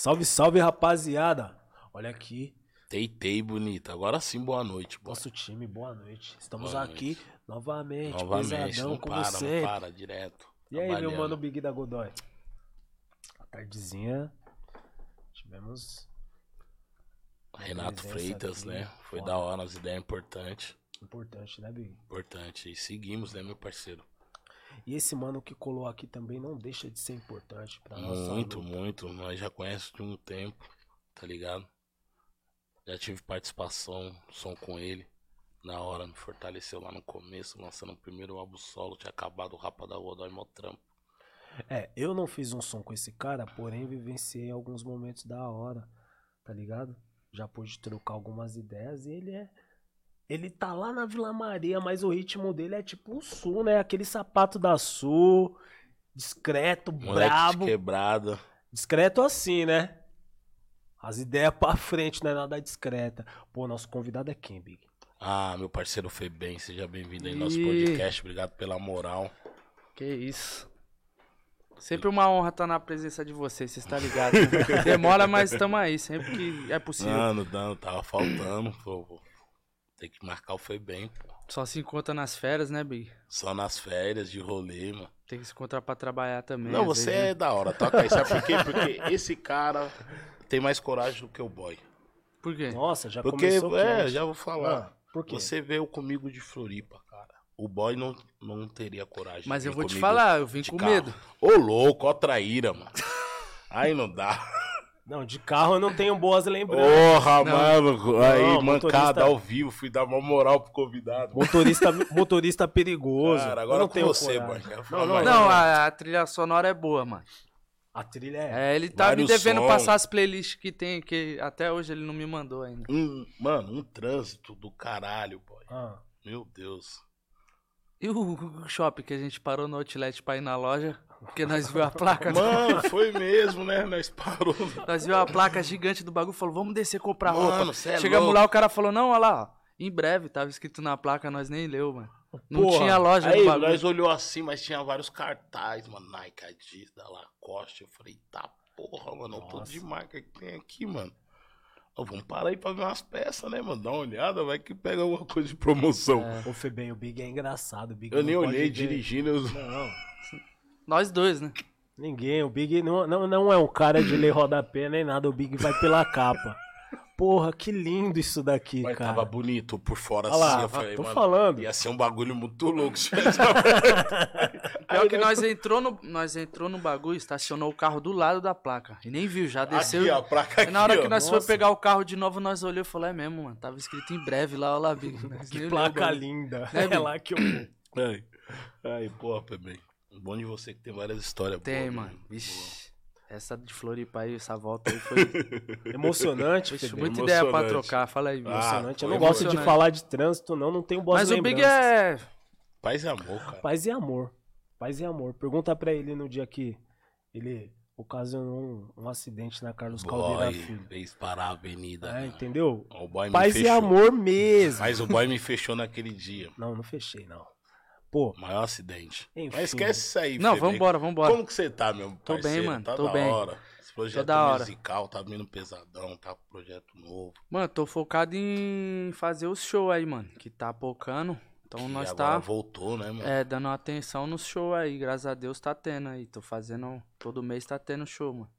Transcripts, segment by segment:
Salve, salve, rapaziada. Olha aqui, Teitei bonita. Agora sim, boa noite, boy. nosso time, boa noite. Estamos Boa aqui novamente, Novamente, pesadão, não como para, sempre. não para, direto. E aí, meu mano Big da Godoy? A tardezinha, tivemos Renato Freitas, aqui, né? Foi foda. da hora, as ideias importantes. importante, né, Big? Importante. E seguimos, né, meu parceiro? E esse mano que colou aqui também não deixa de ser importante pra nossa Muito, luta. muito. Nós já conhecemos de um tempo, tá ligado? Já tive participação, som com ele. Na hora, me fortaleceu lá no começo, lançando o primeiro álbum solo. Tinha acabado o Rapa da Godoy, mó trampo. É, eu não fiz um som com esse cara, porém vivenciei alguns momentos da hora, tá ligado? Já pude trocar algumas ideias e ele é. Ele tá lá na Vila Maria, mas o ritmo dele é tipo o Sul, né? Aquele sapato da Sul, discreto, Moleque brabo. de quebrada. Discreto assim, né? As ideias pra frente, não é nada discreta. Pô, nosso convidado é quem, Big? Ah, meu parceiro Febem, seja bem-vindo aí no nosso podcast. Obrigado pela moral. Que isso. Sempre uma honra estar na presença de vocês, vocês estão ligados. né? Demora, mas estamos aí, sempre que é possível. Mano, não, tava faltando, pô. pô. Tem que marcar o Febem, pô. Só se encontra nas férias, né, Big? Só nas férias, de rolê, mano. Tem que se encontrar pra trabalhar também. Não, você vezes, é né? da hora, toca aí. Sabe por quê? Porque esse cara tem mais coragem do que o boy. Por quê? Nossa, já Porque, começou é, quente. já vou falar. Ah, por quê? Você veio comigo de Floripa, cara. O boy não, não teria coragem. de Mas eu vir vou te falar, eu vim com carro. medo. Ô, louco, ó, traíra, mano. Aí não dá. Não, de carro eu não tenho boas lembranças. Porra, Não. mano. Aí, Não, mancada motorista- ao vivo. Fui dar uma moral pro convidado. Motorista, motorista perigoso. Cara, Eu agora não com tenho você. Quero Não, não. Não, a, a trilha sonora é boa, mano. A trilha é. É, ele tá me Vários devendo som. passar as playlists que tem, que até hoje ele não me mandou ainda. Um, mano, um trânsito do caralho, boy. Ah, Meu Deus. E o shopping que a gente parou no outlet pra ir na loja? Porque nós viu a placa. Mano, foi mesmo, né? Nós parou. Nós viu a placa gigante do bagulho falou, vamos descer comprar roupa. Mano, cê é Chegamos louco. lá, o cara falou, não, olha lá, ó, em breve, tava escrito na placa, nós nem leu, mano. Não Porra, tinha loja Aí, nós olhou assim, mas tinha vários cartazes, mano. Nike, Adidas, da Lacoste. Eu falei, tá porra, mano. Tudo Nossa. de marca que tem aqui, mano. Ó, vamos parar aí pra ver umas peças, né, mano? Dá uma olhada, vai que pega alguma coisa de promoção. o Febem, o Big é engraçado. O Big Eu não nem olhei ver- dirigindo. Eu... Não, Nós dois, né? ninguém. O Big não, não, não é um cara de ler rodapé nem nada. O Big vai pela capa. Porra, que lindo isso daqui, Mas cara. tava bonito por fora Olha lá, assim. Eu falei, tô mano, falando. ia ser um bagulho muito louco Pior que nós entrou no, nós entrou no bagulho, estacionou o carro do lado da placa. E nem viu, já desceu. Aqui, ó, a placa E aqui, na hora ó. que nós Nossa. foi pegar o carro de novo, nós olhou e falou, é mesmo, mano. Tava escrito em breve lá, olha lá, Big. Que placa linda. Né, É lá que eu vou. Ai, ai porra, Pebem. O bom de você que tem várias histórias Tem, boas, mano. Vixe. Essa de Floripa aí, essa volta aí foi. Emocionante, Vixe, muita ideia pra Emocionante. trocar. Fala aí. Ah, Emocionante. eu não gosto de emocionante. falar de trânsito, não. Não tenho boas Mas o lembranças. Big é. Paz e amor, cara. Paz e amor. Paz e amor. Pergunta pra ele no dia que ele ocasionou um, um acidente na Carlos Caldeira Boy, Filho. fez parar a avenida. É, entendeu? O boy me Paz e amor mesmo. Mas o boy me fechou naquele dia. Não, não fechei, não. Pô, Maior acidente. Enfim. Mas esquece isso aí, Não, vambora, vambora. Como que você tá, meu Tô parceiro? bem, mano, Tá tô da bem. hora. Esse projeto da hora. musical tá vindo pesadão, tá com projeto novo. Mano, tô focado em fazer os shows aí, mano. Que tá pocando. Então e nós tá. voltou, né, mano? É, dando atenção nos shows aí. Graças a Deus tá tendo aí. Tô fazendo. Todo mês tá tendo show, mano.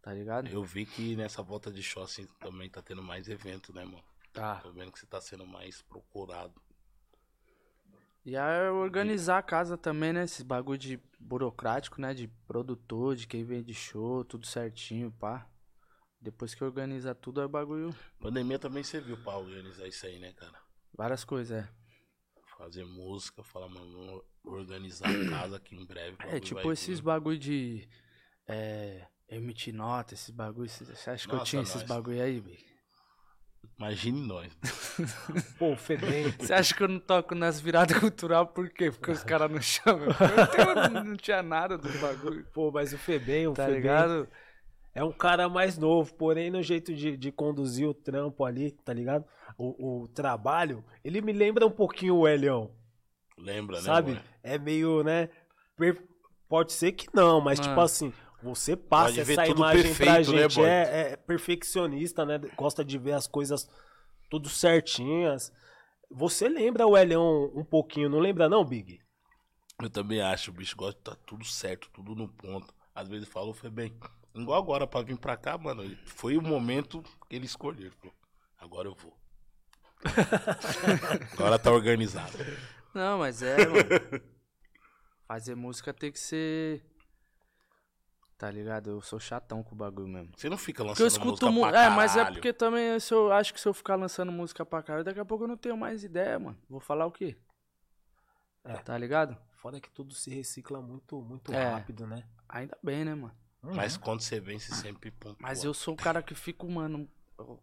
Tá ligado? Eu vi que nessa volta de show, assim, também tá tendo mais evento, né, mano? Tá. Tô vendo que você tá sendo mais procurado. E aí organizar a casa também, né? Esses bagulho de burocrático, né? De produtor, de quem vende show, tudo certinho, pá. Depois que organiza tudo, é bagulho. Pandemia também serviu pra organizar isso aí, né, cara? Várias coisas, é. Fazer música, falar, mano, organizar a casa aqui em breve. É, tipo esses vir. bagulho de. É. Emitir nota, esses bagulho. Você acha que eu Nossa, tinha esses nós. bagulho aí, Big? Imagine nós. pô, Febem. Você acha que eu não toco nas viradas cultural por quê? Porque os caras não chamam. Eu não tinha nada do bagulho. Pô, mas o Febem, o Tá Febem ligado? é um cara mais novo, porém no jeito de, de conduzir o trampo ali, tá ligado? O, o trabalho, ele me lembra um pouquinho o Elião, Lembra, né? sabe? É meio, né? per- Pode ser que não, mas Mano. tipo assim, Você passa essa imagem pra perfeito, né, gente. boy? é, é perfeccionista, né? Gosta de ver as coisas tudo certinhas. Você lembra o Elion um pouquinho, não lembra não, Big? Eu também acho, o bicho gosta de tá tudo certo, tudo no ponto. Às vezes falou, foi bem. Igual agora pra vir pra cá, mano. Foi o momento que ele escolheu. Ele falou, agora eu vou. agora tá organizado. Não, mas é, mano. Fazer música tem que ser. Tá ligado? Eu sou chatão com o bagulho mesmo. Você não fica Porque eu lançando escuto música mu- pra É, mas é porque também se eu acho que se eu ficar lançando música pra caralho, daqui a pouco eu não tenho mais ideia, mano. Vou falar o quê? É. Tá ligado? Foda que tudo se recicla muito, muito É. rápido, né? Ainda bem, né, mano? Mas quando você vem, você sempre pontua. Mas eu sou o cara que fico, mano. eu-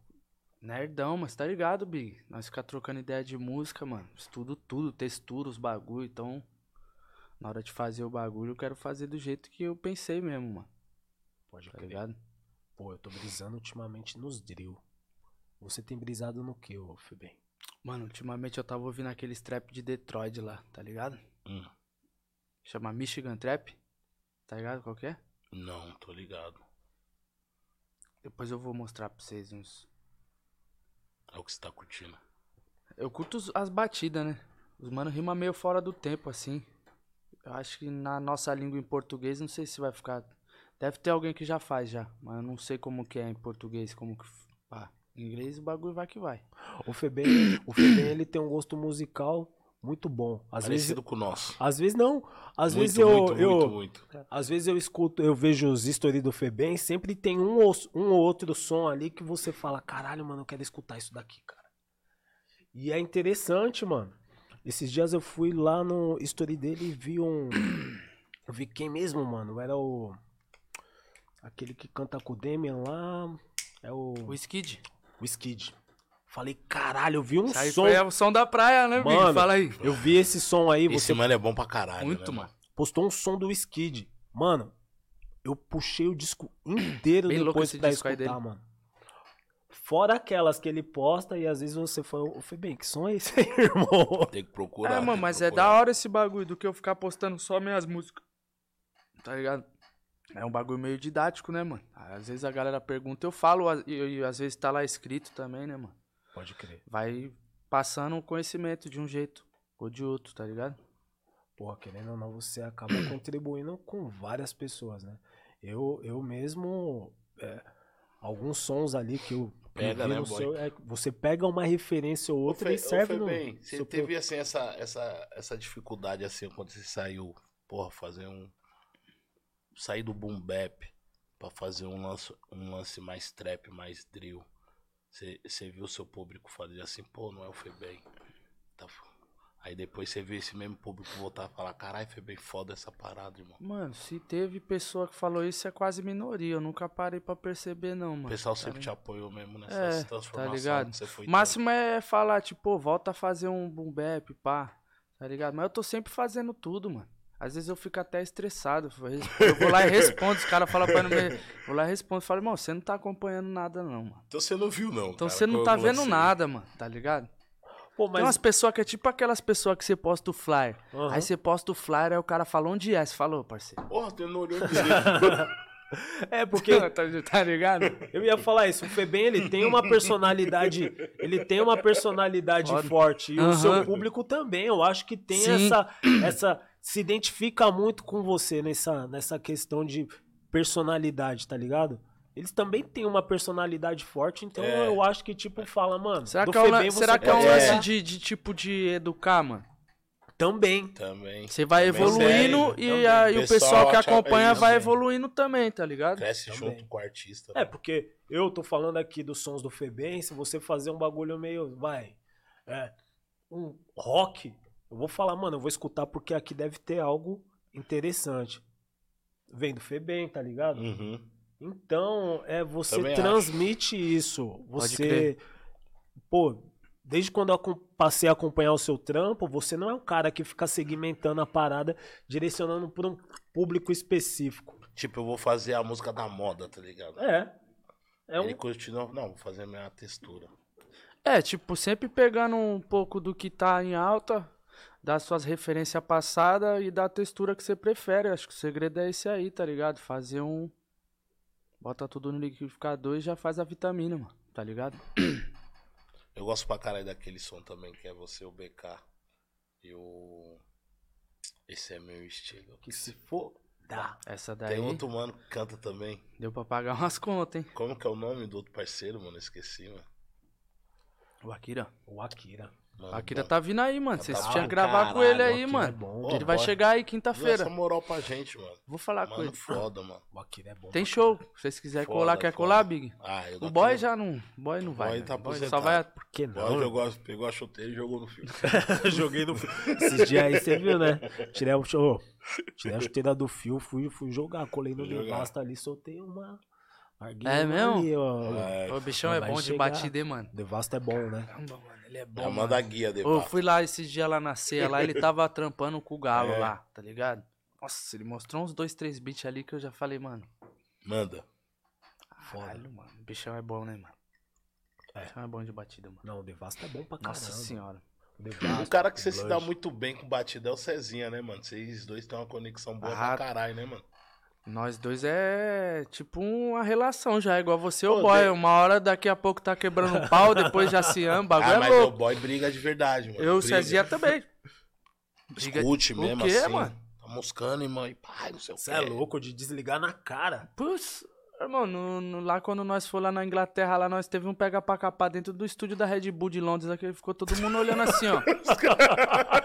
Nerdão, mas tá ligado, Big? Nós ficar trocando ideia de música, mano. Estudo tudo, textura os bagulho. Então, na hora de fazer o bagulho, eu quero fazer do jeito que eu pensei mesmo, mano. Pode Tá crer. ligado? Pô, eu tô brisando ultimamente nos drill. Você tem brisado no que, ô Febem? Mano, ultimamente eu tava ouvindo aqueles trap de Detroit lá, tá ligado? Hum, Chama Michigan Trap. Tá ligado qual que é? não, tô ligado. Depois eu vou mostrar pra vocês uns. É o que você tá curtindo. Eu curto as batidas, né? Os mano rima meio fora do tempo, assim. Eu acho que na nossa língua em português, não sei se vai ficar. Deve ter alguém que já faz já, mas eu não sei como que é em português, como que. Pá, em inglês o bagulho vai que vai. O Febem, o Febem ele tem um gosto musical muito bom. Às vezes, Parecido com o nosso. às vezes não. Às muito, vezes eu, muito, eu muito, muito. às vezes eu escuto, eu vejo os stories do Febem, sempre tem um ou, um ou outro som ali que você fala, caralho, mano, eu quero escutar isso daqui, cara. E é interessante, mano. Esses dias eu fui lá no story dele e vi um eu vi quem mesmo, mano? Era o aquele que canta com o Demian lá, é o O Skid. o Skid. Falei, caralho, eu vi um som. foi o som da praia, né, Big? Mano, Fala aí. Eu vi esse som aí, Esse você mano é bom pra caralho. Muito, né, mano. postou um som do Skid. Mano, eu puxei o disco inteiro Bem louco depois esse pra disco aí escutar, dele. mano. Fora aquelas que ele posta e às vezes você fala, ô Febem, que som é esse aí, irmão? Tem que procurar. É, mano, mas é procurar. da hora esse bagulho do que eu ficar postando só minhas músicas. Tá ligado? É um bagulho meio didático, né, mano? Às vezes a galera pergunta, eu falo, e, e às vezes tá lá escrito também, né, mano? Pode crer. Vai passando o conhecimento de um jeito ou de outro, tá ligado? Porra, querendo ou não, você acaba contribuindo com várias pessoas, né? Eu, eu mesmo, é, alguns sons ali que eu que eu Pega, né, no boy? seu, é, você pega uma referência ou outra Ô, e serve no Febem, Você seu teve assim essa, essa, essa dificuldade assim quando você saiu, porra, fazer um. Sair do boom bap pra fazer um lance, um lance mais trap, mais drill. Você, você viu o seu público fazer assim, pô, não é o Febem. Tá Aí depois você vê esse mesmo público voltar a falar, caralho, Febem, foda essa parada, irmão. Mano, se teve pessoa que falou isso, é quase minoria. Eu nunca parei pra perceber, não, mano. O pessoal tá sempre te ligado? apoiou mesmo nessa É, transformação tá ligado? que você foi O máximo é falar, tipo, pô, volta a fazer um boom bap, pá. Tá ligado? Mas eu tô sempre fazendo tudo, mano. Às vezes eu fico até estressado. Eu vou lá e respondo. Os caras falam pra mim. Vou lá e respondo. Falo, irmão, você não tá acompanhando nada, não, mano. Então você não viu, não. Então cara, você não que tá vendo nada, mano. Tá ligado? Pô, Tem umas pessoas que é tipo aquelas pessoas que você posta o flyer. Aham. Aí você posta o flyer, aí o cara fala onde é. Você falou, parceiro. Porra, tu não olhou. É, porque tá, tá ligado? Eu ia falar isso, o Febem ele tem uma personalidade, ele tem uma personalidade forte e o Aham. seu público também, eu acho que tem Sim. essa essa se identifica muito com você nessa nessa questão de personalidade, tá ligado? Eles também têm uma personalidade forte, então É. eu acho que tipo fala, mano, Será do que é um, Febem você será que é um lance de, de tipo de educar, mano? também. Também. Você vai Também evoluindo e, também. aí o Pessoal pessoal que acompanha é vai isso, evoluindo também, tá ligado? Cresce Também. junto com o artista. É, né? porque eu tô falando aqui dos sons do Febem, se você fazer um bagulho meio, vai, é, um rock, eu vou falar, mano, eu vou escutar porque aqui deve ter algo interessante. Vem do Febem, tá ligado? Uhum. Então, é, você Também transmite isso. Você, pô, desde quando eu passei a acompanhar o seu trampo, você não é um cara que fica segmentando a parada, direcionando para um público específico. Tipo, eu vou fazer a música da moda, tá ligado? É. É um Ele continua. Não, vou fazer a minha textura. É, tipo, sempre pegando um pouco do que tá em alta. dar suas referências passadas e dar a textura que você prefere. Acho que o segredo é esse aí, tá ligado? Fazer um. Bota tudo no liquidificador e já faz a vitamina, mano. Tá ligado? Eu gosto pra caralho daquele som também, que é você, o BK. E o. Esse é meu estilo. Que se for, dá. Essa daí Tem outro mano que canta também. deu pra pagar umas contas, hein? Como que é o nome do outro parceiro, mano? Esqueci, mano. O Akira. O Akira. Mano, O Akira tá vindo aí, mano. Vocês Tá tinham que gravar com ele o aí, Akira é mano. bom. Ô, Ele vai bora. chegar aí Dá essa quinta-feira. moral pra gente, mano. Vou falar com Mano, ele. foda, mano. O Akira é bom. Tem show. Se vocês quiserem Foda, colar, quer foda. colar, Big? Ah, eu O boy já não. Boy não vai. Boy né? tá Boy só vai. Por que O boy não? jogou, pegou a chuteira e jogou no fio. Joguei no fio. Esses dias aí você viu, né? Tirei o show. Tirei a chuteira do fio, fui, fui jogar. Colei no. Devasta ali, soltei uma. É mesmo? Ali, ó. É, O bichão é bom de batida, mano. Devasta é bom, né? Caramba, mano. Ele é bom. mano. manda a guia, Ô, debaixo. fui lá esses dias lá na ceia, lá ele tava trampando com o Galo É. lá, tá ligado? Nossa, ele mostrou uns dois, três beats ali que eu já falei, mano. Manda. Caralho, mano. O bichão é bom, né, mano? O É. bichão é bom de batida, mano. Não, o Devasta é bom pra caramba. Nossa senhora. O Um cara que você o se dá muito bem com batida é o Cezinha, né, mano? Vocês dois têm uma conexão boa Ah, pra caralho, né, mano? Nós dois é tipo uma relação já, igual você e o boy. de- Uma hora daqui a pouco tá quebrando pau, depois já se ama, bagulho Ah, é mas o louco. boy briga de verdade, mano. Eu e o. Cezinha também. Briga- Escute O mesmo, quê, assim. mano? Tá moscando, irmão. E pai, não sei o Você é louco de desligar na cara. Putz, irmão, no- no- lá quando nós fomos lá na Inglaterra, lá nós teve um pega pra capar dentro do estúdio da Red Bull de Londres, aqui ficou todo mundo olhando assim, ó.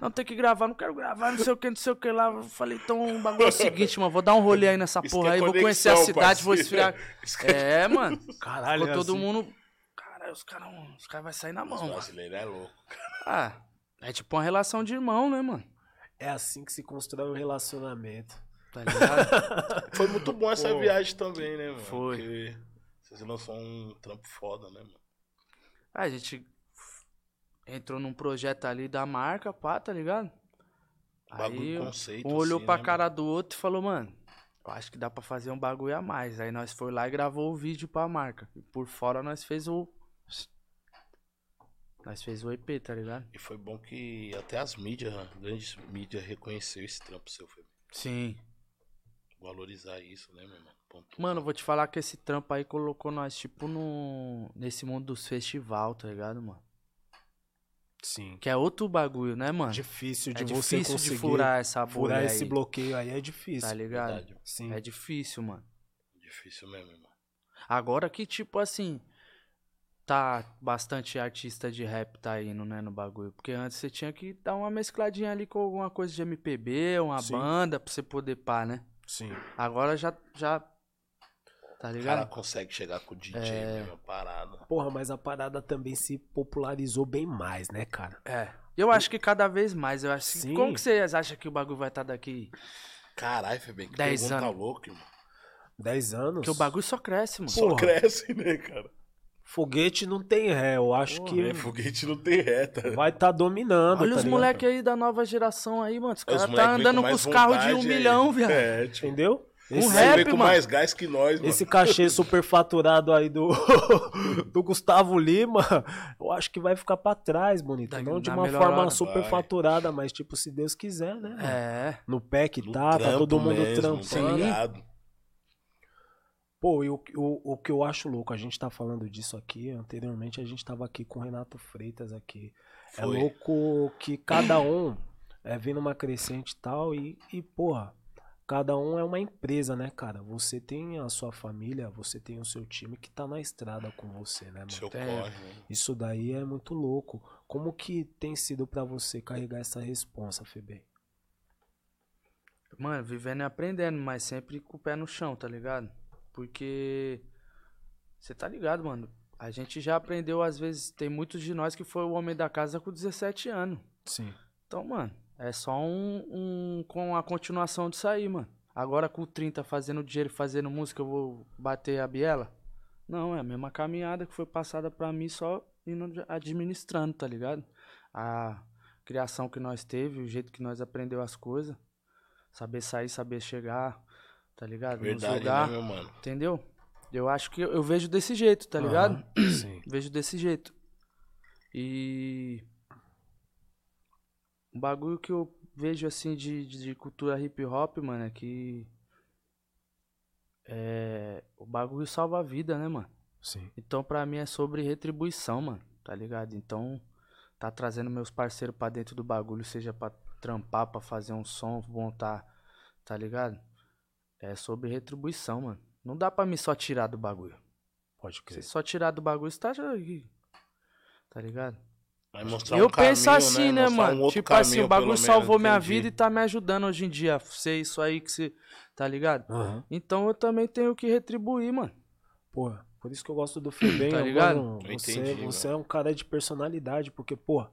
Não tem que gravar, não quero gravar, não sei o que, não sei o que lá. Eu falei, então o bagulho é o seguinte, mano, vou dar um rolê aí nessa Isso porra é aí, vou conhecer a conexão, cidade, vou parceiro. esfriar. Isso que É, mano. Caralho, Ficou todo assim. mundo. Caralho, os caras os cara vai sair na Os mão, mano. brasileiros é louco. Ah, é tipo uma relação de irmão, né, mano? É assim que se constrói um relacionamento. Tá ligado? Foi muito bom essa Pô. viagem também, né, mano? Foi. Porque vocês lançou um trampo foda, né, mano? Ah, a gente entrou num projeto ali da marca, pá, tá ligado? Bagulho Aí conceito. um olhou assim, pra né, cara do outro e falou, mano, eu acho que dá pra fazer um bagulho a mais. Aí nós foi lá e gravou o vídeo pra marca. E por fora nós fez o. Nós fez o EP, tá ligado? E foi bom que até as mídias, grandes mídias, reconheceu esse trampo seu, foi Sim. valorizar isso, né, meu irmão? Ponto. Mano, eu vou te falar que esse trampo aí colocou nós, tipo, no. Nesse mundo dos festival, tá ligado, mano? Sim. Que é outro bagulho, né, mano? Difícil é de você difícil conseguir de furar essa bolha furar aí, esse bloqueio aí é difícil. Tá ligado? Verdade. Sim. É difícil, mano. Difícil mesmo, irmão. Agora que, tipo assim, tá bastante artista de rap tá indo, né, no bagulho. Porque antes você tinha que dar uma mescladinha ali com alguma coisa de MPB, uma Sim. banda, pra você poder pá, né? Sim. Agora já, já, tá O cara ligado? consegue chegar com o DJ, É. mesmo, a parada. Porra, mas a parada também se popularizou bem mais, né, cara? É. Eu acho que cada vez mais, eu acho que... Sim. Como que vocês acham que o bagulho vai estar daqui? Caralho, Febem, que Dez pergunta anos. louca, irmão. 10 anos. Porque o bagulho só cresce, mano. Só Porra. cresce, né, cara? Foguete não tem ré. Eu acho Porra, que É, foguete não tem reta. vai estar dominando. Olha tá os ligado? moleque aí da nova geração aí, mano. Os caras tá andando com mais os carros de um aí. milhão, viado. É, tipo, Entendeu? Um Esse, rap, vem com mais gás que nós, mano. esse cachê superfaturado aí do, do Gustavo Lima, eu acho que vai ficar pra trás, bonito. Da- não de uma forma hora. superfaturada, mas tipo, se Deus quiser, né? mano? É. No pé que No tá, tá todo mundo mesmo, trampando. tá? Pô, e o, o, o que eu acho louco, a gente tá falando disso aqui, anteriormente a gente tava aqui com o Renato Freitas aqui. É Foi. louco que cada um é vindo uma crescente e tal, e, e, porra, cada um é uma empresa, né, cara? Você tem a sua família, você tem o seu time que tá na estrada com você, né, mano? Seu É. Isso daí é muito louco. Como que tem sido pra você carregar essa responsa, Febem? Mano, vivendo e aprendendo, mas sempre com o pé no chão, tá ligado? Porque. Você tá ligado, mano? A gente já aprendeu, às vezes, tem muitos de nós que foi o homem da casa com 17 anos. Sim. Então, mano, é só um, um. com a continuação disso aí, mano. Agora com 30 fazendo dinheiro e fazendo música, eu vou bater a biela? Não, é a mesma caminhada que foi passada pra mim, só indo administrando, tá ligado? A criação que nós teve, o jeito que nós aprendeu as coisas. Saber sair, saber chegar, tá ligado? Nos Verdade, lugar, né, meu mano? entendeu? Eu acho que eu, eu vejo desse jeito, tá ligado? Sim. Vejo desse jeito. E. um bagulho que eu vejo assim de, de, cultura hip hop, mano, é que. É. O bagulho salva a vida, né, mano? Sim. Então pra mim é sobre retribuição, mano, tá ligado? Então, tá trazendo meus parceiros pra dentro do bagulho, seja pra trampar, pra fazer um som, montar, tá ligado? É sobre retribuição, mano. Não dá pra me só tirar do bagulho. Pode Se crer. só tirar do bagulho, você tá já. Tá ligado? Vai mostrar eu um caminho, penso assim, né, Mostrar um mano? outro tipo assim, caminho, o bagulho salvou menos, minha entendi. vida e tá me ajudando hoje em dia. Ser isso aí que você. Tá ligado? Aham. Então eu também tenho que retribuir, mano. Pô, por isso que eu gosto do Febem. Tá eu, ligado? mano, Eu você, entendi, você é um cara de personalidade, porque, pô,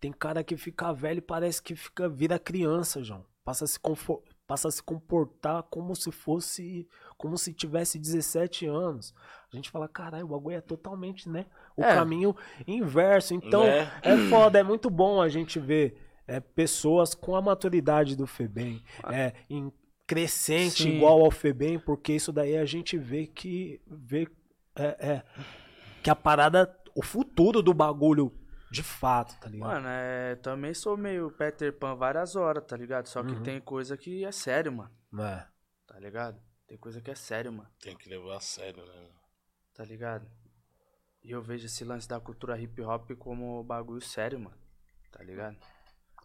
tem cara que fica velho e parece que fica vira criança, João. Passa a se, confo- passa a se comportar como se fosse. Como se tivesse 17 anos. A gente fala, caralho, o bagulho é totalmente, né? O É. caminho inverso. Então, Né? é foda, é muito bom a gente ver é, pessoas com a maturidade do Febem, é, em crescente Sim. igual ao Febem, porque isso daí a gente vê que vê é, é, que a parada, o futuro do bagulho de fato, tá ligado? Mano, é. Também sou meio Peter Pan várias horas, tá ligado? Só que Uhum. tem coisa que é sério, mano. É, Tá ligado? Tem coisa que é sério, mano. Tem que levar a sério, né? Tá ligado? E eu vejo esse lance da cultura hip hop como bagulho sério, mano. Tá ligado?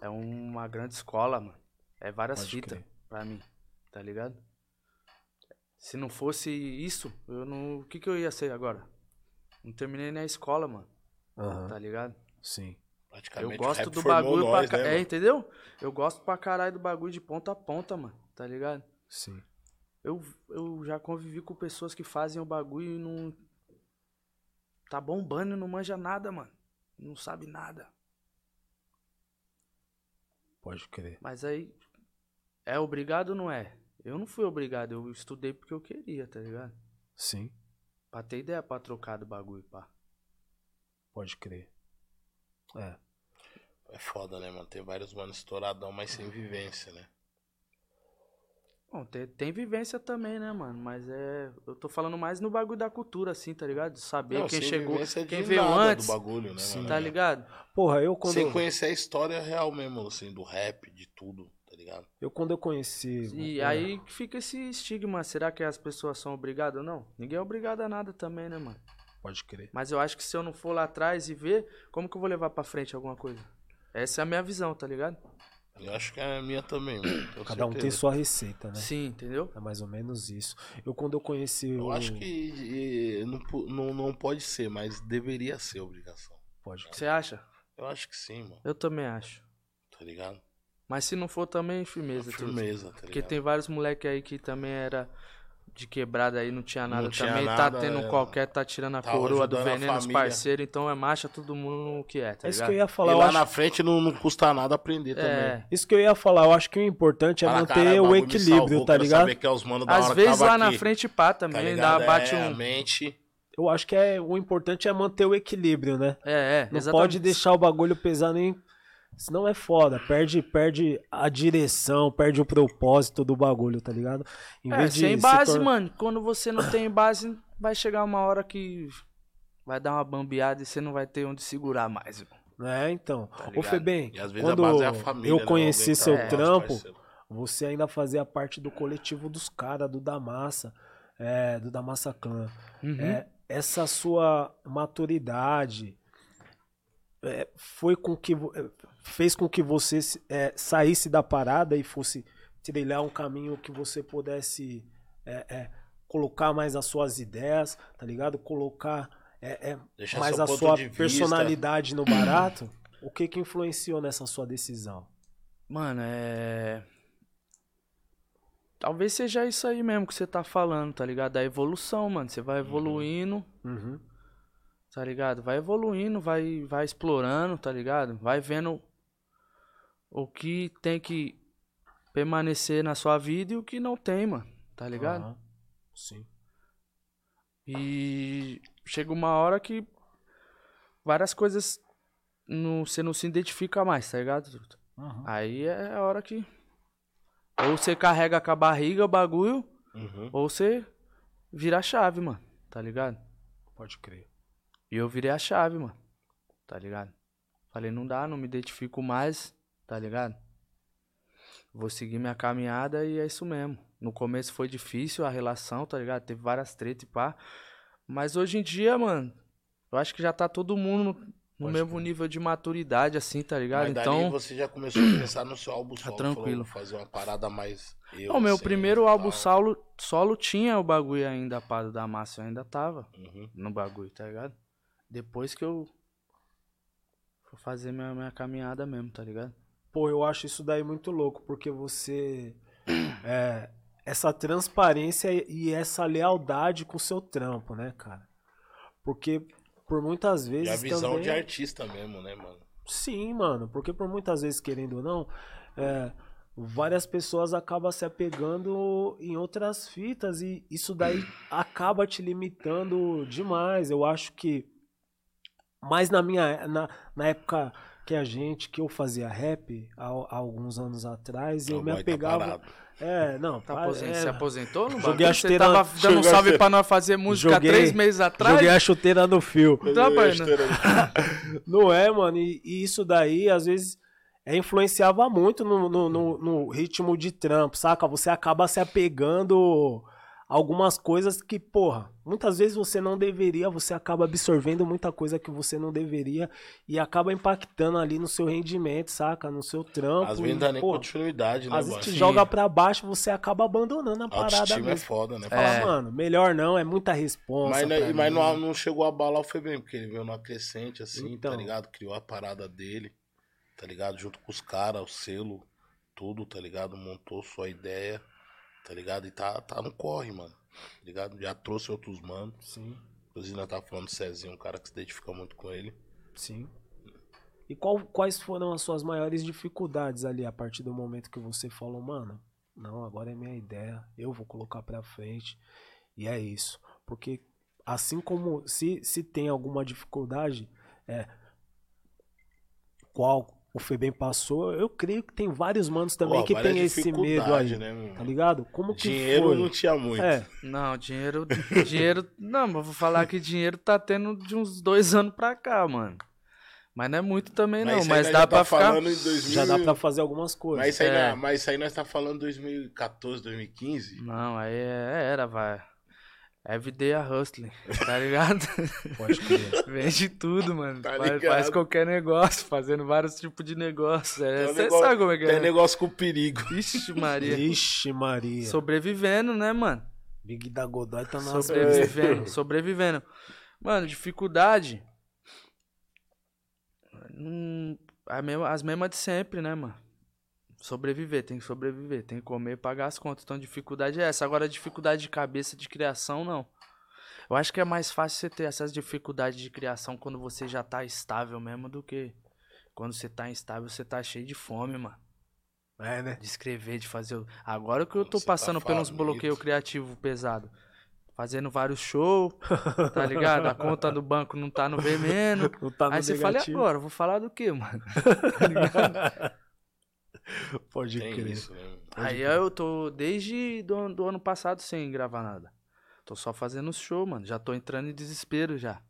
É uma grande escola, mano. É várias Pode fitas crer. pra mim. Tá ligado? Se não fosse isso, eu não. O que, que eu ia ser agora? Não terminei nem a escola, mano. aham, Tá ligado? Sim. Praticamente Eu gosto do bagulho nós, pra. né, é, entendeu? Eu gosto pra caralho do bagulho de ponta a ponta, mano. Tá ligado? Sim. Eu, eu já convivi com pessoas que fazem o bagulho e não. Tá bombando e não manja nada, mano. Não sabe nada. Pode crer. Mas aí. É obrigado ou não é? Eu não fui obrigado, eu estudei porque eu queria, tá ligado? Sim, Pra ter ideia pra trocar do bagulho, pá. pode crer. É, É foda, né, mano? Tem vários manos estouradão, mas sem vivência, né? Bom, tem, tem vivência também, né, mano? Mas é. Eu tô falando mais no bagulho da cultura, assim, tá ligado? De saber Não, quem sem chegou, de quem veio nada antes, do bagulho, né, Sim. mano? tá ligado? Porra, eu quando, Sem conhecer a história real mesmo, assim, do rap, de tudo, tá ligado? eu quando eu conheci... E é, aí que fica esse estigma. Será que as pessoas são obrigadas ou não? Ninguém é obrigado a nada também, né, mano? Pode crer. Mas eu acho que se eu não for lá atrás e ver, como que eu vou levar pra frente alguma coisa? Essa é a minha visão, tá ligado? Eu acho que é a minha também, mano. Cada um tem sua receita, né? Sim, entendeu? É mais ou menos isso. Eu quando eu conheci Eu o... acho que não, não, não pode ser, mas deveria ser obrigação. Pode crer. Você acha? Eu acho que sim, mano. Eu também acho. Tá ligado? Mas se não for também, firmeza. tudo. Firmeza, tá ligado? Porque tem vários moleque aí que também era de quebrada aí, não tinha nada tinha também. nada, tá tendo é. qualquer, tá tirando a Tava coroa do veneno dos parceiros, então é marcha todo mundo no que é, tá É isso ligado? que eu ia falar. E lá acho... na frente não, não custa nada aprender também. É. Isso que eu ia falar. Eu acho que o importante é Fala, manter "Caralho, o equilíbrio, salvou, tá ligado? saber que é os manos da Às hora que vezes tava lá na aqui, frente pá tá também, ligado? dá, bate é, a um. mente. Eu acho que é o importante é manter o equilíbrio, né? É, é. Não exatamente. pode deixar o bagulho pesar nem. Senão é foda. Perde, perde a direção, perde o propósito do bagulho, tá ligado? Em É, de sem se base, torna- mano. Quando você não tem base, vai chegar uma hora que vai dar uma bambeada e você não vai ter onde segurar mais, irmão. É, então. Tá Ô, ligado? Febem, às vezes quando a base é a família, eu né? conheci Alguém seu pra- trampo, parceiro. você ainda fazia parte do coletivo dos caras, do Damassa, é, do Damassa Clã. Uhum. É, essa sua maturidade é, foi com que é, fez com que você é, saísse da parada e fosse trilhar um caminho que você pudesse é, é, colocar mais as suas ideias, tá ligado? Colocar é, é, mais a sua de vista. personalidade no barato. O que que influenciou nessa sua decisão? Mano, é. Talvez seja isso aí mesmo que você tá falando, tá ligado? Da evolução, mano. Você vai evoluindo, Uhum. tá ligado? Vai evoluindo, vai, vai explorando, tá ligado? Vai vendo o que tem que permanecer na sua vida e o que não tem, mano. Tá ligado? Aham. Sim. E chega uma hora que várias coisas não, você não se identifica mais, tá ligado? Uhum. Aí é a hora que. Ou você carrega com a barriga o bagulho, Uhum. ou você vira a chave, mano. Tá ligado? Pode crer. E eu virei a chave, mano. Tá ligado? Falei, não dá, não me identifico mais, tá ligado? Vou seguir minha caminhada e é isso mesmo. No começo foi difícil a relação, tá ligado? Teve várias tretas e pá. Mas hoje em dia, mano, eu acho que já tá todo mundo no, Pode mesmo nível de maturidade, assim, tá ligado? Mas Então. você já começou a pensar no seu álbum solo. tranquilo. falou, fazer uma parada mais. Eu, Não, meu assim, primeiro álbum solo, solo tinha o bagulho ainda, pá, do da massa, eu ainda tava Uhum. no bagulho, tá ligado? Depois que eu fui fazer minha, minha caminhada mesmo, tá ligado? Pô, eu acho isso daí muito louco, porque você. É, essa transparência e essa lealdade com o seu trampo, né, cara? Porque por muitas E vezes. a visão também... de artista mesmo, né, mano? Sim, mano, porque por muitas vezes, querendo ou não, é, várias pessoas acabam se apegando em outras fitas e isso daí acaba te limitando demais. Eu acho que mais na minha na, na época que a gente que eu fazia rap há, há alguns anos atrás, eu O me tá apegava. parado. é, não, Tá pa- aposen- é, Se aposentou no Joguei bagulho? a Você chuteira- tava dando um salve pra nós fazer música Joguei- três meses atrás? joguei a chuteira no fio. Tá, Não é, mano, e, e isso daí, às vezes, é, influenciava muito no, no, no- no ritmo de trampo, saca? Você acaba se apegando algumas coisas que, porra, muitas vezes você não deveria, você acaba absorvendo muita coisa que você não deveria e acaba impactando ali no seu rendimento, saca? No seu trampo. Às vezes não dá nem porra, continuidade, né, às vezes te joga pra baixo, você acaba abandonando a parada é mesmo. foda, né? Fala, É. mano, melhor não, é muita responsa. Mas, né, mas não, não chegou a abalar foi bem, porque ele veio numa crescente, assim, Então. tá ligado? Criou a parada dele, tá ligado? Junto com os caras, o selo, tudo, tá ligado? Montou sua ideia, tá ligado? E tá, tá no corre, mano. Tá ligado? Já trouxe outros manos. Sim. Inclusive, nós tava falando do Cezinho, um cara que se identifica muito com ele. Sim. E qual- quais foram as suas maiores dificuldades ali a partir do momento que você falou, mano, não, agora é minha ideia, eu vou colocar pra frente e é isso. Porque assim como se, se tem alguma dificuldade, é qual o Febem passou, eu creio que tem vários manos também Pô, que tem esse medo aí, né, tá ligado? Como que Dinheiro foi? não tinha muito. É, Não, dinheiro. dinheiro. Não, mas vou falar que dinheiro tá tendo de uns dois anos pra cá, mano. Mas não é muito também, não. isso aí Mas dá pra tá ficar. falando em 2000... já dá pra fazer algumas coisas. Mas isso, aí, É. não- mas isso aí nós tá falando em 2014, 2015. Não, aí é- era, vai. Everyday a hustling, tá ligado? Pode crer. Vende tudo, mano. Tá faz, faz qualquer negócio, fazendo vários tipos de negócio. Tem Você negócio- sabe como é que Tem é. negócio com perigo. Ixi, Maria. Ixi, Maria. Sobrevivendo, né, mano? Big da Godoy tá na Sobrevivendo, sobrevivendo. Mano, dificuldade. Hum, a mesma- as mesmas de sempre, né, mano? Sobreviver, tem que sobreviver, tem que comer e pagar as contas. Então, dificuldade é essa. Agora, dificuldade de cabeça de criação, não. Eu acho que é mais fácil você ter essas dificuldades de criação quando você já tá estável mesmo do que quando você tá instável, você tá cheio de fome, mano. É, né? De escrever, de fazer. o- Agora que eu tô você tá passando pelos faminto. bloqueios criativos pesados. Fazendo vários shows, tá ligado? A conta do banco não tá no vermelho. Não tá no Aí você fala, e negativo. agora? Vou falar do quê, mano? Pode Tem crer. isso, né? Aí eu tô desde do, ano- do ano passado sem gravar nada. Tô só fazendo show, mano. Já tô entrando em desespero já.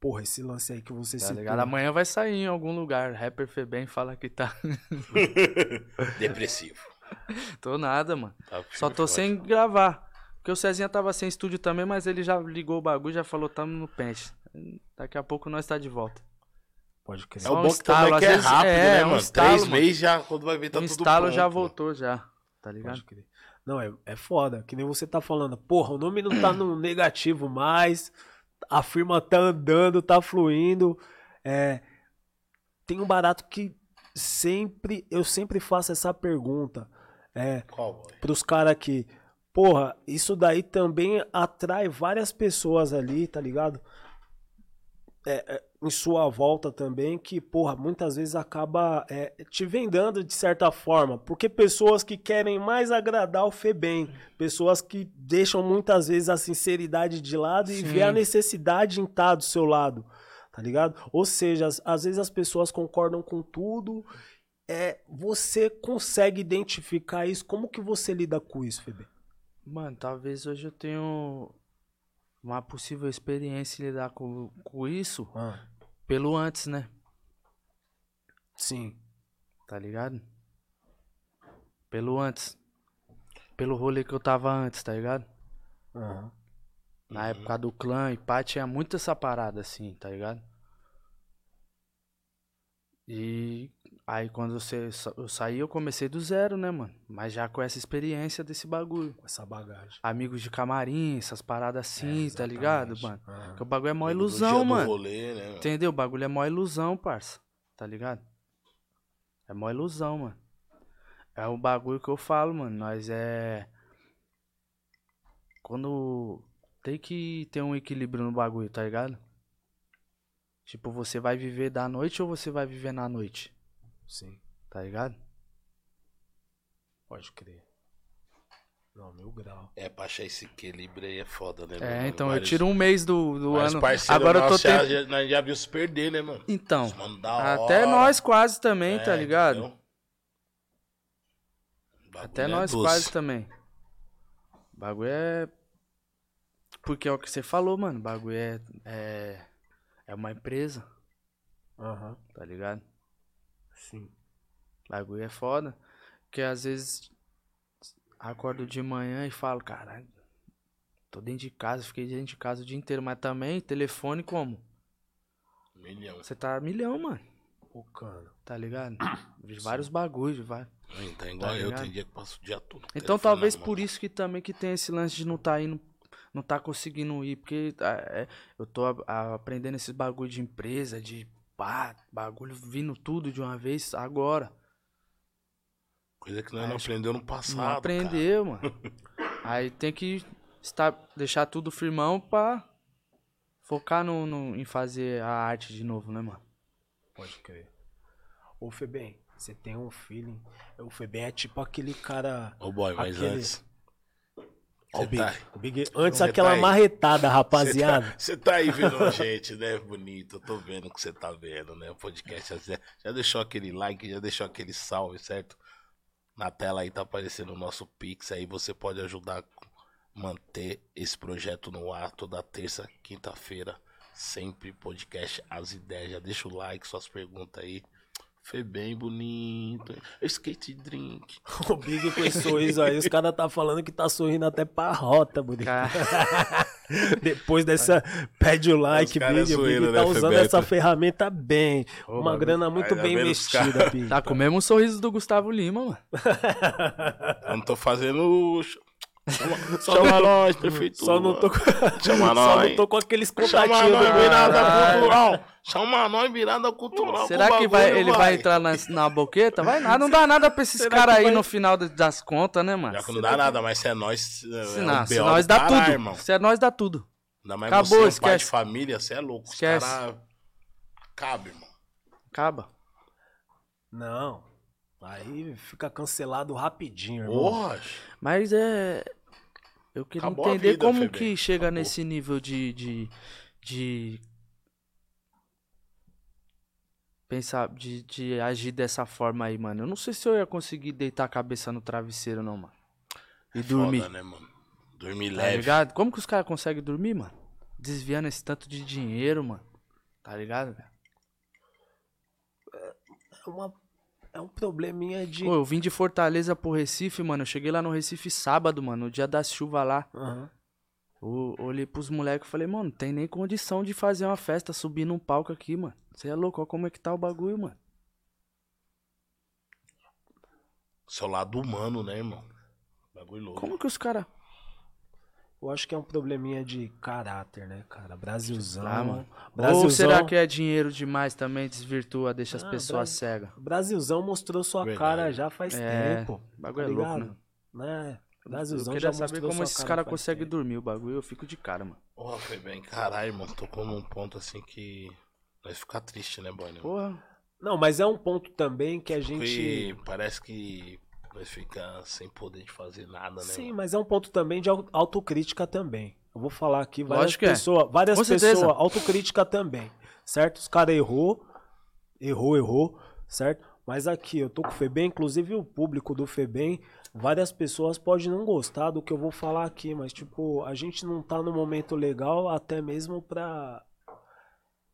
Porra, esse lance aí que você Tá citou. ligado? Amanhã vai sair em algum lugar. Rapper Febem fala que tá. Depressivo. tô nada, mano. Tá Só tô forte. sem gravar. Porque o Cezinha tava sem estúdio também, mas ele já ligou o bagulho, já falou, tamo no pente. Daqui a pouco nós tá de volta. Pode crer. É o um bom que estalo, também às que é vezes- rápido, é, né, um mano? estalo, Três mano. meses já, quando vai ver, tá um tudo estalo já voltou já. Tá ligado? Pode crer. Não, é, é foda. Que nem você tá falando. Porra, o nome não tá no negativo mais. A firma tá andando, tá fluindo. É, tem um barato que sempre. Eu sempre faço essa pergunta. É, Qual, boy? pros caras que. Porra, isso daí também atrai várias pessoas ali, tá ligado? É, é, em sua volta também, que, porra, muitas vezes acaba é, te vendando de certa forma. Porque pessoas que querem mais agradar o Febem, pessoas que deixam muitas vezes a sinceridade de lado e Sim. vê a necessidade em estar do seu lado, tá ligado? Ou seja, às, às vezes as pessoas concordam com tudo. É, você consegue identificar isso? Como que você lida com isso, Febem? Mano, talvez hoje eu tenha uma possível experiência em lidar com, com isso Ah, pelo antes, né? sim. Tá ligado? Pelo antes. Pelo rolê que eu tava antes, tá ligado? Aham. Na época do clã e pá, tinha muito essa parada assim, tá ligado? E aí quando você, eu saí, eu comecei do zero, né, mano? Mas já com essa experiência desse bagulho. Com essa bagagem. Amigos de camarim, essas paradas assim, tá exatamente. ligado, mano? Aham. Porque o bagulho é mó ilusão, do mano. rolê, né? Entendeu? O bagulho é mó ilusão, parça. Tá ligado? É mó ilusão, mano. É o bagulho que eu falo, mano. Nós é. Quando. Tem que ter um equilíbrio no bagulho, tá ligado? Tipo, você vai viver da noite ou você vai viver na noite? Sim, Tá ligado? pode crer. Não, mil grau. É, pra achar esse equilíbrio aí é foda, né? É, mano? então eu Vários- tiro um mês do, do ano. parceiros Agora eu tô tendo. já, nós já viu se perder, né, mano? Então. Da hora. Até nós quase também, tá É, ligado? entendeu? O bagulho Até é nós doce. quase também. O bagulho é. Porque é o que você falou, mano. O bagulho é. É, é uma empresa, Aham. tá ligado? Sim. O bagulho é foda. Porque às vezes. Acordo de manhã e falo, caralho. Tô dentro de casa, fiquei dentro de casa o dia inteiro. Mas também, telefone como? Milhão. Você tá milhão, mano. O cano. Tá ligado? De vários bagulhos, vai. Tá igual Tá eu, ligado? tem dia que passo o dia todo. Então talvez por isso que também que tem esse lance de não tá indo, não tá conseguindo ir, porque ah, é, eu tô a- a- aprendendo esses bagulho de empresa, de pá, bagulho vindo tudo de uma vez agora. Coisa que nós não aprendeu no passado. não aprendeu, mano. Aí tem que estar, deixar tudo firmão pra focar no, no- em fazer a arte de novo, né, mano? Pode crer. Ô, Febem, você tem um feeling. O Febem é tipo aquele cara. Cara. Ô, boy, mas Aquele- antes. Ó, o Big. tá, o Big- Antes aquela tá marretada, rapaziada. Você tá aí vendo a gente, né? Bonito. Eu tô vendo o que você tá vendo, né? O podcast. Já, já deixou aquele like, já deixou aquele salve, certo? Na tela aí tá aparecendo o nosso Pix. Aí você pode ajudar a manter esse projeto no ar toda terça, quinta-feira. Sempre podcast As Ideias. Já deixa o like, suas perguntas aí. Foi bem bonito. Skate drink. O Big com esse sorriso aí, os caras tá falando que tá sorrindo até pra rota, bonito. Cara, Depois dessa, pede o like, Big. O Big tá né, usando Febeto? essa ferramenta bem. Uma bagulho. grana muito tá bem os investida, Big. tá com o mesmo sorriso do Gustavo Lima, mano. Eu não tô fazendo. Chama, chama nós, prefeitura. Só não tô com, Chama só nós. não tô com aqueles Chama contatinhos nós do virada cultural. Chama nós virada cultural. Será que vai, ele vai entrar na, na boqueta? Vai nada, não dá nada pra esses caras aí vai- no final das contas, né, mano? Já que não dá nada, mas se é nós. Se, é não, se nós dá caralho, tudo. Irmão. Se é nós dá tudo. Ainda mais Acabou, você, é um pai esquece. de família, você é louco. Esquece. Os caras. Cabe, irmão. Acaba. Não. Aí fica cancelado rapidinho, irmão. Porra. Mas é. Eu queria Acabou entender vida, como Febem. que chega Acabou. nesse nível de. de. de. Pensar, de, de agir dessa forma aí, mano. Eu não sei se eu ia conseguir deitar a cabeça no travesseiro, não, mano. E dormir. Foda, né, mano? Dormir Tá leve. ligado? Como que os caras conseguem dormir, mano? Desviando esse tanto de dinheiro, mano. Tá ligado, velho? É, uma, é um probleminha de. Pô, eu vim de Fortaleza pro Recife, mano. Eu cheguei lá no Recife sábado, mano. No dia da chuva lá. Aham. Eu olhei pros moleques e falei, mano, não tem nem condição de fazer uma festa, subir num palco aqui, mano. Você é louco, olha como é que tá o bagulho, mano. Seu lado humano, né, irmão? Bagulho louco. Como que os caras. Eu acho que é um probleminha de caráter, né, cara? Brasilzão. Ah, mano. Brasilzão, Ou será que é dinheiro demais também, desvirtua, deixa as Ah, pessoas Brasil- cegas? Brasilzão mostrou sua Verdade. cara já faz É, tempo. o bagulho tá é louco? Né? Eu Brasilzão queria já saber como esses cara caras faz conseguem dormir o bagulho. Eu fico de cara, mano. Porra, foi bem. Caralho, irmão. Tocou num ponto assim que. Nós ficar triste, né, boy? né? Porra. Não, mas é um ponto também que a gente. Porque parece que nós fica sem poder de fazer nada, né? Sim, mano? mas é um ponto também de au- autocrítica também. Eu vou falar aqui várias que é. pessoas, várias pessoas, autocrítica também, certo? Os caras errou, errou, errou, certo? Mas aqui, eu tô com o Febem, inclusive o público do Febem, várias pessoas podem não gostar do que eu vou falar aqui, mas tipo, a gente não tá no momento legal até mesmo pra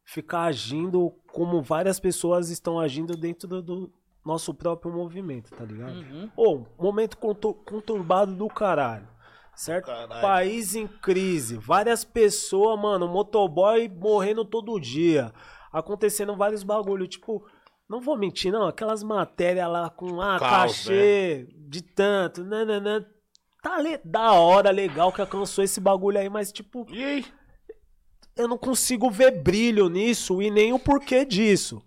ficar agindo como várias pessoas estão agindo dentro do, do, nosso próprio movimento, tá ligado? Uhum. Ô, momento contu- conturbado do caralho. Certo? Caralho. País em crise. Várias pessoas, mano, motoboy morrendo todo dia. Acontecendo vários bagulho. Tipo, não vou mentir, não. Aquelas matérias lá com ah, Caos, cachê de tanto. Nananã. Tá le- da hora, legal que alcançou esse bagulho aí, mas tipo, E aí? eu não consigo ver brilho nisso e nem o porquê disso.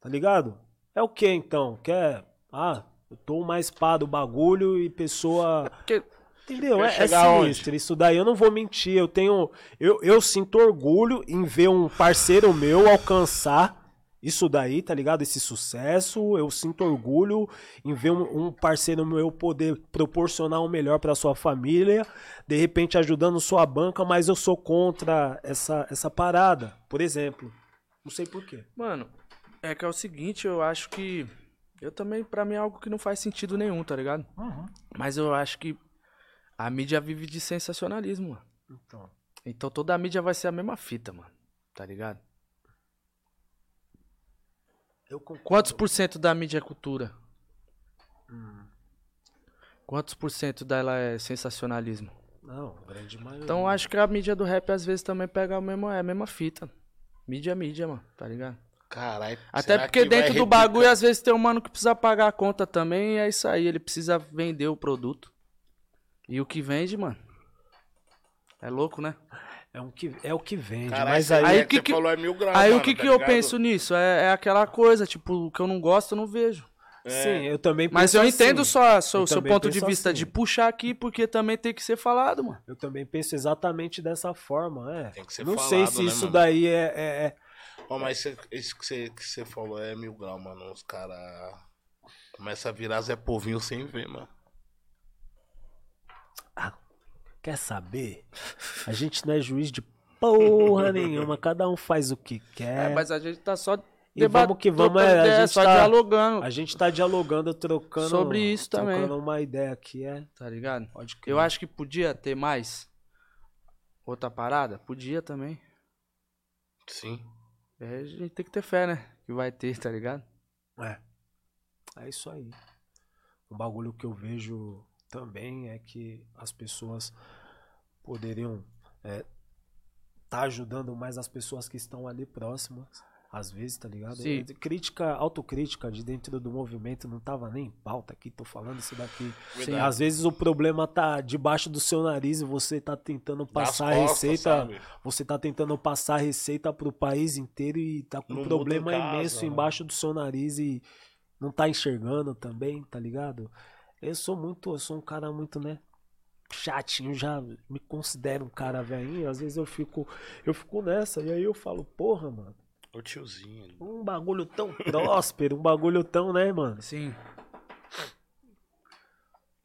Tá ligado? É o que então? Quer. Ah, eu tô mais pá do bagulho e pessoa. Porque Entendeu? É, é chegar onde? sinistro. Isso daí eu não vou mentir. Eu tenho. Eu, eu sinto orgulho em ver um parceiro meu alcançar isso daí, tá ligado? Esse sucesso. Eu sinto orgulho em ver um, um parceiro meu poder proporcionar o melhor pra sua família. De repente ajudando sua banca, mas eu sou contra essa, essa parada. Por exemplo. Não sei porquê. Mano, é que é o seguinte, eu acho que. Eu também, pra mim, é algo que não faz sentido nenhum, tá ligado? Mas eu acho que a mídia vive de sensacionalismo, mano. Então. Então toda a mídia vai ser a mesma fita, mano. Tá ligado? Quantos por cento da mídia é cultura? Quantos por cento dela é sensacionalismo? Não, grande maioria. Então eu acho que a mídia do rap às vezes também pega a mesma, é a mesma fita. Mídia é mídia, mano, tá ligado? Caralho. Até porque dentro do replicar- bagulho, às vezes tem um mano que precisa pagar a conta também, e é isso aí, ele precisa vender o produto. E o que vende, mano? É louco, né? É, um que, é o que vende. Caralho, mas aí. aí que que- falou é mil graus, aí mano, o que tá que eu penso nisso? É, é aquela coisa, tipo, o que eu não gosto, eu não vejo. Sim, eu também Mas eu entendo assim. só seu, Eu seu ponto de vista assim. de puxar aqui, porque também tem que ser falado, mano. Eu também penso exatamente dessa forma, é. Tem que ser Não falado, sei se né, isso mano? daí é, é- Ó, mas cê- isso que você que cê falou é mil graus, mano. Os caras começam a virar Zé Povinho sem ver, mano. Quer saber? A gente não é juiz de porra nenhuma. Cada um faz o que quer. É, mas a gente tá só E vamos que vamos, é, a ideia, gente só tá- dialogando, A gente tá dialogando, trocando. Sobre isso também. Trocando uma ideia aqui, é. tá ligado? Pode crer. Eu acho que podia ter mais outra parada, podia também. Sim. É, a gente tem que ter fé, né? Que vai ter, tá ligado? É. É isso aí. Um bagulho que eu vejo também é que as pessoas poderiam é, tá ajudando mais as pessoas que estão ali próximas. Às vezes, tá ligado? Sim. É, Crítica, autocrítica de dentro do movimento não tava nem em pauta aqui, tô falando isso daqui. Verdade. Às vezes o problema tá debaixo do seu nariz e você tá tentando passar a costas, receita. sabe? Você tá tentando passar a receita pro país inteiro e tá com Não um problema casa, imenso né? embaixo do seu nariz e não tá enxergando também, tá ligado? Eu sou muito, eu sou um cara muito, né? Chatinho, já me considero um cara velhinho, às vezes eu fico, eu fico nessa e aí eu falo, porra, mano, O tiozinho. um bagulho tão próspero, um bagulho tão, né, mano? Sim.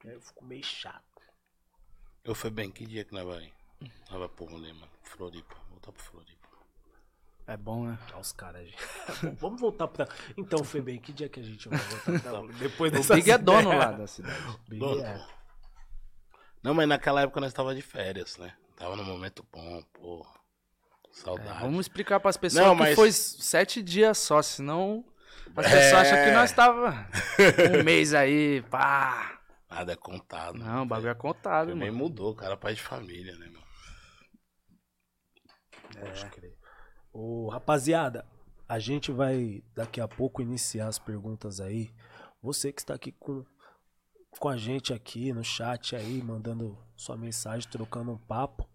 Aí eu fico meio chato. Eu fui bem, que dia que nós vai? Nós vai pro rolê, mano. Floripa. Voltar pro Floripa. É bom, né? Olha os caras. gente. Vamos voltar pra. Então, Febem, que dia que a gente vai voltar pra... Depois O dessas Big é dono lá da cidade. Big Dono, é. Não, mas naquela época nós tava de férias, né? Tava num momento bom, pô. Saudade. É, vamos explicar pras pessoas Não, que mas- foi sete dias só, senão as É. pessoas acham que nós tava um mês aí, pá. Nada é contado. Não, o bagulho é contado, Também mano. mudou, cara, pai de família, né, mano? Pode crer. Ô, rapaziada, a gente vai daqui a pouco iniciar as perguntas aí. Você que está aqui com, com a gente aqui no chat aí, mandando sua mensagem, trocando um papo.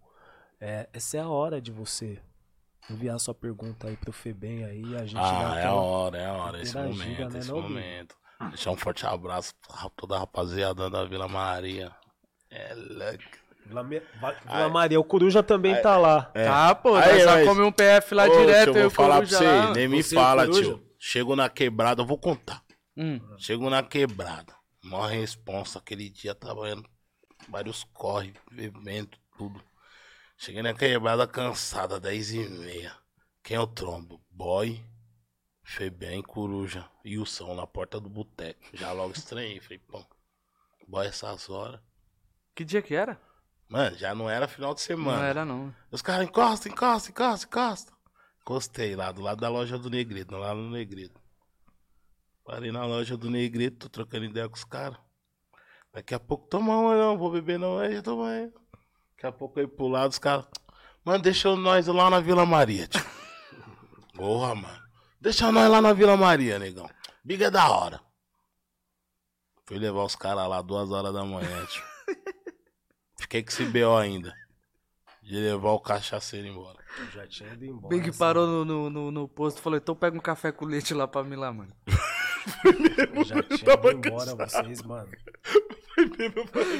É, essa é a hora de você enviar sua pergunta aí pro Febem aí. A gente dá Ah, é a hora, é a hora, esse momento, né, esse não, momento. Deixar um forte abraço pra toda a rapaziada da Vila Maria. É louco. Vila, Vila Maria, o Coruja também tá lá. É. Tá, pô, Aí, mas- come um PF lá Ô, direto, tio, eu eu vou falar pra você, lá. nem me Você o fala, Coruja? tio. Chego na quebrada, eu vou contar. Hum, Chego na quebrada. Maior responsa. Aquele dia trabalhando vários corre, bebendo, tudo. Cheguei na quebrada cansada, 10 e meia. Quem é o trombo? Boy, Febem, Coruja e o som na porta do boteco. Já logo estranhei. Falei, pô, boy essas horas. que dia que era? Mano, já não era final de semana. Não era, não. Os caras encosta, encosta, encosta, encosta. Encostei lá do lado da loja do Negredo, lá no Negredo. Parei na loja do Negrito, tô trocando ideia com os caras. Daqui a pouco, toma uma não, vou beber não, aí já toma aí. Daqui a pouco aí pro lado, os caras. Mano, deixa nós lá na Vila Maria, tio. Porra, mano. Deixa nós lá na Vila Maria, negão. Biga é da hora. Fui levar os caras lá duas horas da manhã, tio. Fiquei com esse BO ainda. De levar o cachaceiro embora. Eu já tinha ido embora. Big assim. parou no, no, no, no posto e falou, então pega um café com leite lá pra mim lá, mano. Eu já tinha ido embora vocês, mano.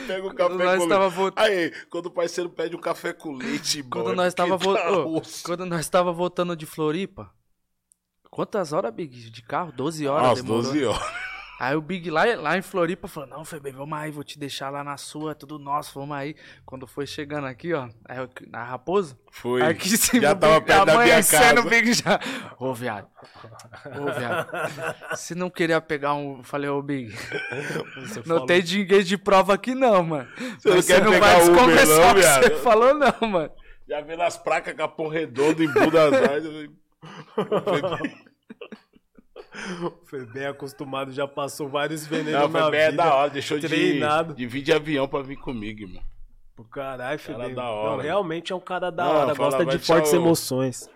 Pega o Quando café nós com tava leite. voltando. Aí, quando o parceiro pede um café com leite, Quando mano, nós tava vo- osso. Quando nós tava voltando de Floripa. Quantas horas, Big? De carro? 12 horas Nossa, demorou. 12 horas. Aí o Big lá, lá em Floripa falou: Não, Febem, vamos aí, vou te deixar lá na sua, é tudo nosso, vamos aí. Quando foi chegando aqui, ó, aí eu- na Raposa, Foi. aqui em cima, Já tava Big perto da minha casa. o Big já. Ô, viado. Ô, viado. Se não queria pegar um. Falei, ô, Big, Você não falou- tem dinheiro de prova aqui, não, mano. Você não quer não pegar vai desconversar o que você falou, não, mano. Já vendo as placas Capão Redondo em Budas Artes. eu falei, Foi bem acostumado, já passou vários venenos Não, foi bem é da hora. Deixou de, treinado. de vir de avião pra vir comigo, irmão. Pro caralho, Cara Febem. da Não, hora. realmente é um cara da Não, hora, gosta de fortes emoções.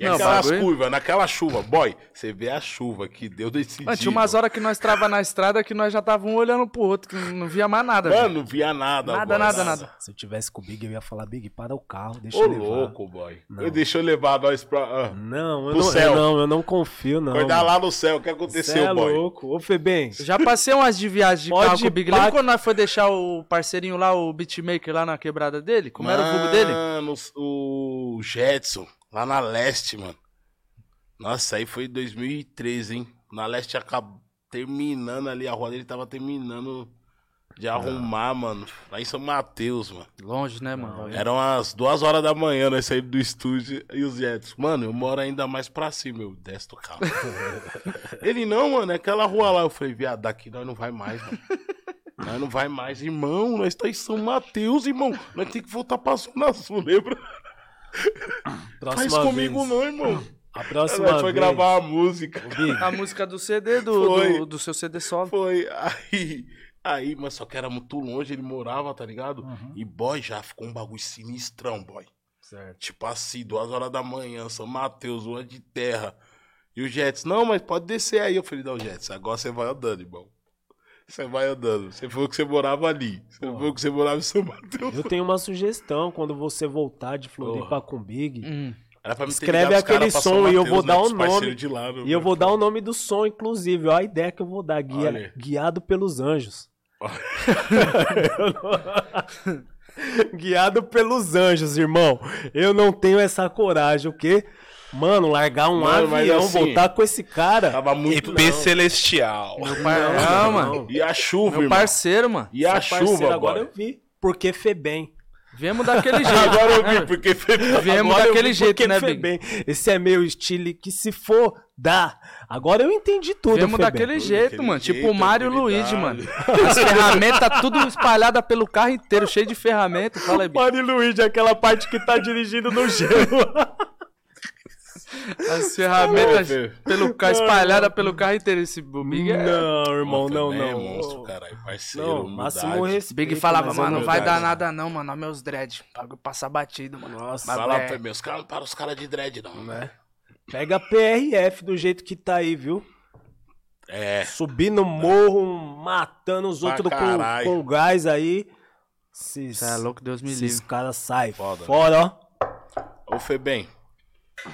E Não, aquelas bagulho- curvas, naquela chuva, boy, você vê a chuva que deu desse Mano, dia. tinha umas mano. horas que nós trava na estrada que nós já tava um olhando pro outro, que não via mais nada. velho. Mano, não via nada. Nada, boy. nada, nada. Se eu tivesse com o Big, eu ia falar, Big, para o carro, deixa Ô, eu levar. louco, boy. Não. Eu deixou levar nós pra. ah, Não, eu não, céu. eu não, eu não confio, não. mano. lá no céu, o que aconteceu, é boy? louco. Ô, Febem, Eu Já passei umas de viagem de Pode carro com o Big. pá- Lembra quando nós foi deixar o parceirinho lá, o beatmaker lá na quebrada dele? Como era o vulgo dele? Mano, o Jetson, lá na leste, mano. Nossa, aí foi 2013, hein? Na leste acabou terminando ali, a rua dele tava terminando de arrumar, mano. Lá em São Mateus, mano. Longe, né, mano? Eram as duas horas da manhã, nós saímos do estúdio e os Jets. Mano, eu moro ainda mais pra cima, eu desço do carro. Ele, não, mano, é aquela rua lá. Eu falei, viado, daqui nós não vai mais, mano. Nós não vai mais, irmão. Nós tá em São Mateus, irmão. Nós tem que voltar pra Zona Sul, lembra? Próxima Faz comigo vez. não, irmão. A próxima foi vez. gravar a música. A música do CD, do, Foi. do, do seu CD solo. Foi, aí, aí, mas só que era muito longe, ele morava, tá ligado? Uhum. E, boy, já ficou um bagulho sinistrão, boy. Certo. Tipo assim, duas horas da manhã, São Mateus, rua de terra. E o Jets, não, mas pode descer aí. Eu falei, não, Jets, agora você vai andando, irmão. Você vai andando. Você falou que você morava ali. Você Porra. falou que você morava em São Mateus. Eu tenho uma sugestão quando você voltar de Floripa com o Big. Hum. Escreve aquele som e eu Mateus, vou né, dar o nome. De lá, E eu vou dar o nome do som, inclusive. Ó, a ideia que eu vou dar. Guia, Olha guiado pelos anjos. Guiado pelos anjos, irmão. Eu não tenho essa coragem, o quê? Mano, largar um Mano, avião, assim, voltar com esse cara. Tava muito. EP Celestial. Meu par... Não, mano. E a chuva, Meu irmão. parceiro, mano. E a Seu parceiro, chuva, agora boy. eu vi. Porque Febem. Viemos daquele jeito. Agora eu vi, porque foi. Viemos Agora daquele jeito, porque né, Big? Febem. Esse é meu estilo que se for, dá. Agora eu entendi tudo, Viemos daquele jeito, Daquele mano. jeito, tipo o Mário o Luigi, mano. As ferramentas tudo espalhadas pelo carro inteiro, cheio de ferramentas. Fala aí. Mário Luigi, aquela parte que tá dirigindo no gelo. As ferramentas pelo carro, espalhadas pelo carro inteiro. Esse Big é... Não, irmão, Pô, não, também é não. monstro, caralho. Parceiro, Não, máximo respeito. Big falava, mas mano, é não vai dar nada não, mano. Olha meus dread. Bagulho passa batido, mano. Nossa, Mas Fala é- pra os caras não param os caras de dread, não. né? Pega a PRF do jeito que tá aí, viu? É. Subir no morro, matando os Pra outros com, com gás aí. Esses, Cê é louco, Deus me esses livre. caras saem Foda, né? fora, ó. Ô, Febem,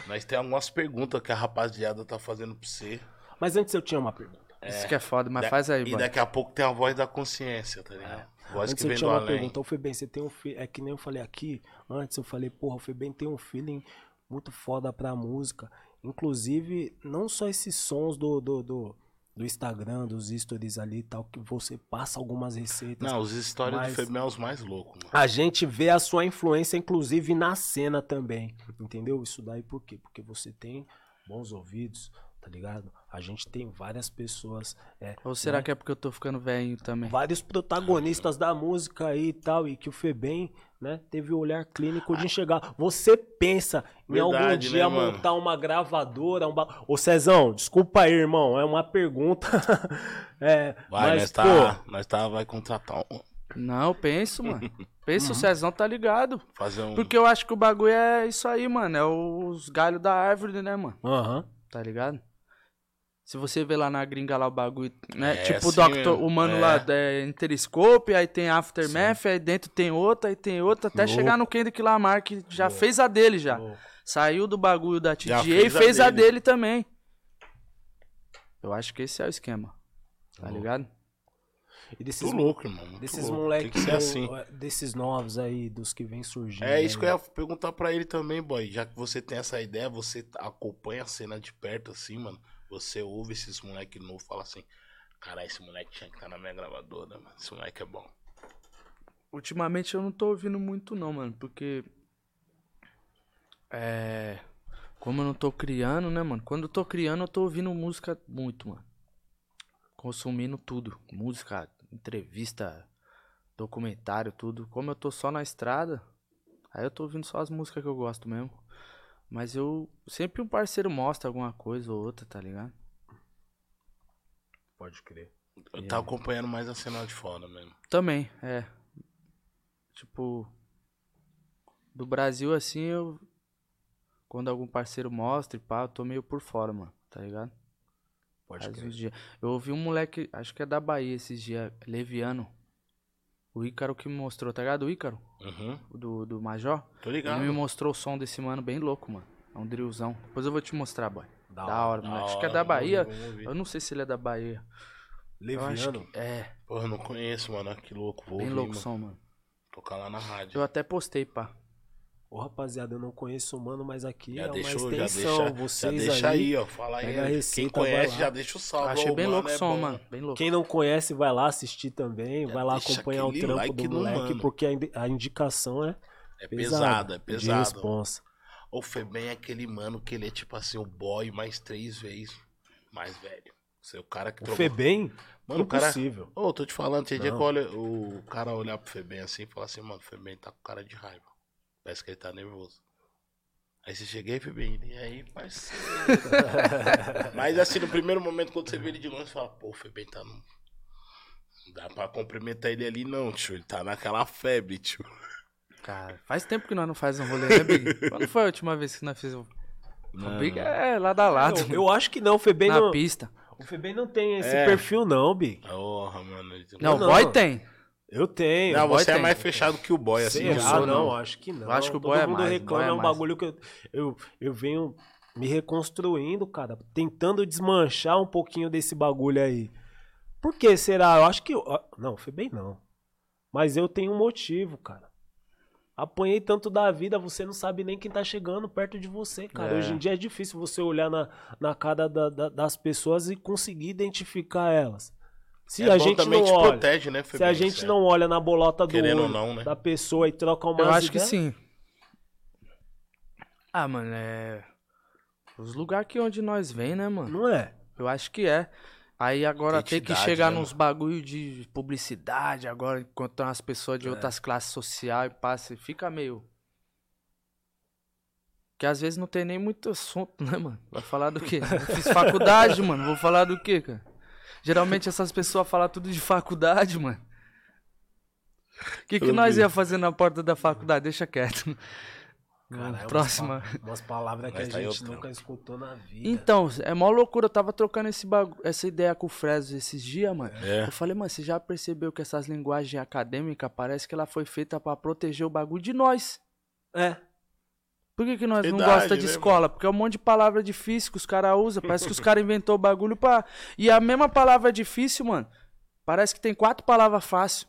nós temos algumas perguntas que a rapaziada tá fazendo pra você. Mas antes eu tinha uma pergunta. Isso que é foda, mas Da- faz aí, E mano. daqui a pouco tem a voz da consciência, tá ligado? Voz Antes que eu vem tinha do uma além. pergunta. O Febem, você tem um feeling. É que nem eu falei aqui. Antes eu falei, porra, o Febem tem um feeling muito foda pra música. Inclusive, não só esses sons do, do, do, do Instagram, dos stories ali e tal, que você passa algumas receitas. Não, os histórias Mas- do Febem são os mais loucos, mano. A gente vê a sua influência, inclusive, na cena também. Entendeu? Isso daí por quê? Porque você tem bons ouvidos, tá ligado? A gente tem várias pessoas, é, Ou será né? que é porque eu tô ficando velhinho também? vários protagonistas da música aí e tal, e que o Febem, né, teve o olhar clínico de enxergar. Você pensa em algum Verdade, dia né, mano? montar uma gravadora, um ba... Ô Cezão, desculpa aí, irmão, é uma pergunta. é, Vai, mas, nós pô, tá, nós tá, vai contratar um, Não, eu penso, mano. Pensa, Uhum. o Cezão tá ligado. fazer um... Porque eu acho que o bagulho é isso aí, mano. É os galhos da árvore, né, mano? aham. Tá ligado? Se você vê lá na gringa lá o bagulho, né? É, tipo o assim Doctor, mesmo. o mano É. lá é Interscope, aí tem Aftermath, aí dentro tem outra, aí tem outra, até Louco. chegar no Kendrick Lamar, que já fez a dele já. Louco. Saiu do bagulho da TGA e fez a fez a dele. dele também. Eu acho que esse é o esquema. Tá Louco. ligado? E desses, Muito louco, irmão. desses louco. moleques, assim. desses novos aí, dos que vem surgindo. É isso aí. que eu ia perguntar pra ele também, boy. Já que você tem essa ideia, você acompanha a cena de perto, assim, mano. Você ouve esses moleque novo fala assim: Cara, esse moleque tinha que estar na minha gravadora, mano. Esse moleque é bom. Ultimamente eu não tô ouvindo muito não, mano, porque é como eu não tô criando, né, mano? Quando eu tô criando, eu tô ouvindo música muito, mano. Consumindo tudo, música, entrevista, documentário, tudo. Como eu tô só na estrada, aí eu tô ouvindo só as músicas que eu gosto mesmo. Mas eu sempre um parceiro mostra alguma coisa ou outra, tá ligado? Pode crer. Eu tava acompanhando mais a cena de fora mesmo. Também, é. Tipo, do Brasil assim, eu. Quando algum parceiro mostra e pá, eu tô meio por fora, mano, tá ligado? Pode Faz crer. uns dias. Eu ouvi um moleque, acho que é da Bahia esses dias, Leviano. O Ícaro que me mostrou, tá ligado? O Ícaro, Uhum. do, do Major. Tô Ele ligado. me mostrou o som desse mano bem louco, mano. É um drillzão. Depois eu vou te mostrar, boy. Da Da, hora, moleque. Acho que é da Bahia. Eu não sei se ele é da Bahia. Leviano. é. Porra, eu não conheço, mano. Que louco. Vou Bem ouvir, louco o mano. som, mano. Tocar lá na rádio. Eu até postei, pá. Ô, rapaziada, eu não conheço o mano, mas aqui Já é uma deixou, já extensão. deixa, Vocês já deixa aí, aí, ó. Fala aí. pega a Quem receita, vai conhece, lá. já deixa o salve. Achei bem louco o é som, bom. mano. Bem louco. Quem não conhece, vai lá assistir também. Já vai lá acompanhar o trampo like do moleque, mano. porque a indi- a indicação é É pesada. pesado, é De pesado. responsa. O Febem é aquele mano que ele é tipo assim, o boy mais três vezes mais velho. Você é o cara que O trocou- Febem, Mano, o cara. impossível. Ô, tô te falando, tem dia que olha, o cara olhar pro Febem assim e falar assim, mano, o Febem tá com cara de raiva. Parece que ele tá nervoso. Aí você chega aí, Febem, e aí, parceiro. Mas assim, no primeiro momento, quando você vê ele de longe, você fala, pô, o Febem tá no. Não dá pra cumprimentar ele ali, não, tio. Ele tá naquela febre, tio. Cara, faz tempo que nós não faz um rolê, né, Big? Quando foi a última vez que nós fizemos? O Big é lado a lado. Eu, eu acho que não, o Febem na não, pista. o Febem não tem esse É. perfil não, Big. Porra, mano. ele- Não, o não. boy tem. Eu tenho. Não, você é tem. mais fechado que o boy, assim. Será? eu sou, não, não. acho que não. Eu acho que o Todo boy é mundo mais, reclama, boy é é um mais. bagulho que eu, eu, eu venho me reconstruindo, cara. Tentando desmanchar um pouquinho desse bagulho aí. Por que será? Eu acho que. ó, Não, foi bem não. Mas eu tenho um motivo, cara. Apanhei tanto da vida, você não sabe nem quem tá chegando perto de você, cara. É. Hoje em dia é difícil você olhar na, na cara da- da- das pessoas e conseguir identificar elas. Se É a gente também não te olha, protege, né, se a gente Certo. não olha na bolota do Querendo olho não, né? da pessoa e troca uma Eu acho que sim. Ah, mano, é. Os lugares que onde nós vem, né, mano? Não é? Eu acho que é. Aí agora tem que chegar né, nos bagulho de publicidade, agora encontrar umas pessoas É. de outras classes sociais e passa, e fica meio. Que às vezes não tem nem muito assunto, né, mano? Vai falar do quê? Eu fiz faculdade, mano. Vou falar do quê, cara? Geralmente essas pessoas falam tudo de faculdade, mano. O que, que nós ia fazer na porta da faculdade? Deixa quieto. Cara, é umas Próxima. pa- Umas palavras que Mas a tá gente nunca escutou na vida. Então, é mó loucura. Eu tava trocando esse bagu... essa ideia com o Fresno esses dias, mano. É. Eu falei, mano, você já percebeu que essas linguagens acadêmicas parece que ela foi feita pra proteger o bagulho de nós? É. Por que, que nós não gosta de né, escola? Porque é um monte de palavra difícil que os caras usam. Parece que os caras inventou o bagulho pra. E a mesma palavra difícil, mano. Parece que tem quatro palavras fáceis.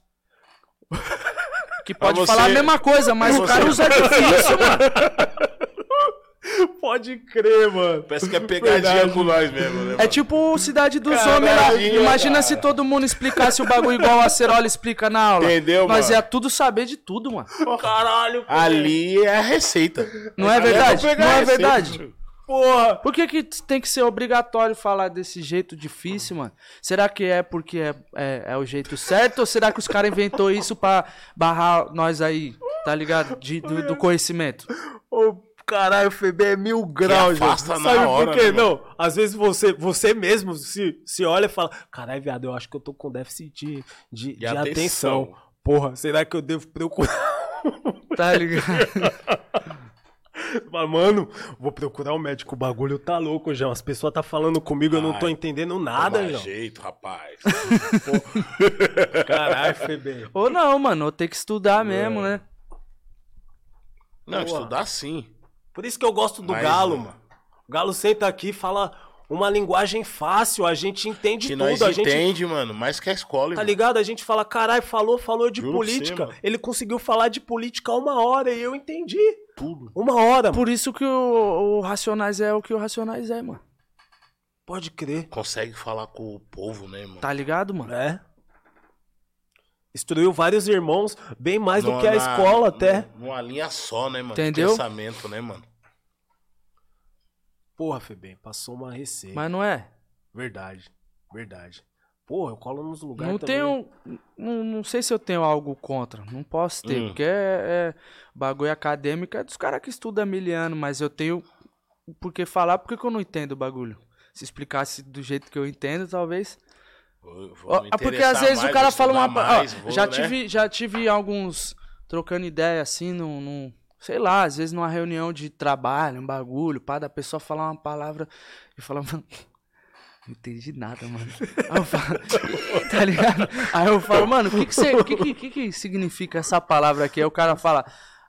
Que pode você- falar a mesma coisa, mas pra o cara você- usa difícil, mano. Pode crer, mano. Parece que é pegadinha Verdade. com nós mesmo, né? É mano? tipo Cidade dos Caralho, Homens lá. Imagina cara. se todo mundo explicasse o bagulho igual a Cerola explica na aula. Entendeu, Nós mano? ia tudo saber de tudo, mano. Caralho, Ali é a receita. Não é Ali verdade? Não é receita, verdade? tio. Porra! Por que, que tem que ser obrigatório falar desse jeito difícil, mano? Será que é porque é, é, é o jeito certo ou será que os caras inventou isso pra barrar nós aí, tá ligado? De, do, do conhecimento. Ô, caralho, o FB é mil graus, na Sabe hora, por quê? né, não, às vezes você, você mesmo se, se olha e fala: Caralho, viado, eu acho que eu tô com déficit de, de, de atenção. atenção. Porra, será que eu devo procurar? Tá ligado? Fala, Mano, vou procurar um médico. O bagulho tá louco, João. As pessoas tá falando comigo, eu não tô Ai, entendendo nada, João. jeito, rapaz. Caralho, FB. ou não, mano, ou tem que estudar mesmo, né? Não, Boa. estudar sim. Por isso que eu gosto do Mas, Galo, mano. O Galo senta aqui e fala uma linguagem fácil, a gente entende Que tudo, nós a gente entende, mano, mais que a escola, Tá irmão. ligado? A gente fala, caralho, falou, falou de Juro você, política. mano. Ele conseguiu falar de política uma hora e eu entendi. Tudo. Uma hora, mano. Por isso que o, o Racionais é o que o Racionais é, mano. Pode crer. Consegue falar com o povo, né, mano? Tá ligado, mano? É. Instruiu vários irmãos, bem mais do que a na- escola até. Numa linha só, né, mano? Entendeu? Pensamento, né, mano? Porra, Febem, passou uma receita. Mas não é. Verdade, verdade. Porra, eu colo nos lugares Não também. tenho. Não, não sei se eu tenho algo contra. Não posso ter. Hum. Porque é, é bagulho acadêmico é dos caras que estudam há mil anos, mas eu tenho. Por que falar? Porque que eu não entendo o bagulho. Se explicasse do jeito que eu entendo, talvez. Vou- me porque às vezes mais, o cara fala uma. mais, vou, já, né? tive, já tive alguns trocando ideia assim, num, num- Sei lá, às vezes numa reunião de trabalho, um bagulho, pá, da pessoa falar uma palavra e falar, mano. Não entendi nada, mano. Aí eu falo, tá ligado? Aí eu falo, mano, o que que, que, que que significa essa palavra aqui? Aí o cara fala,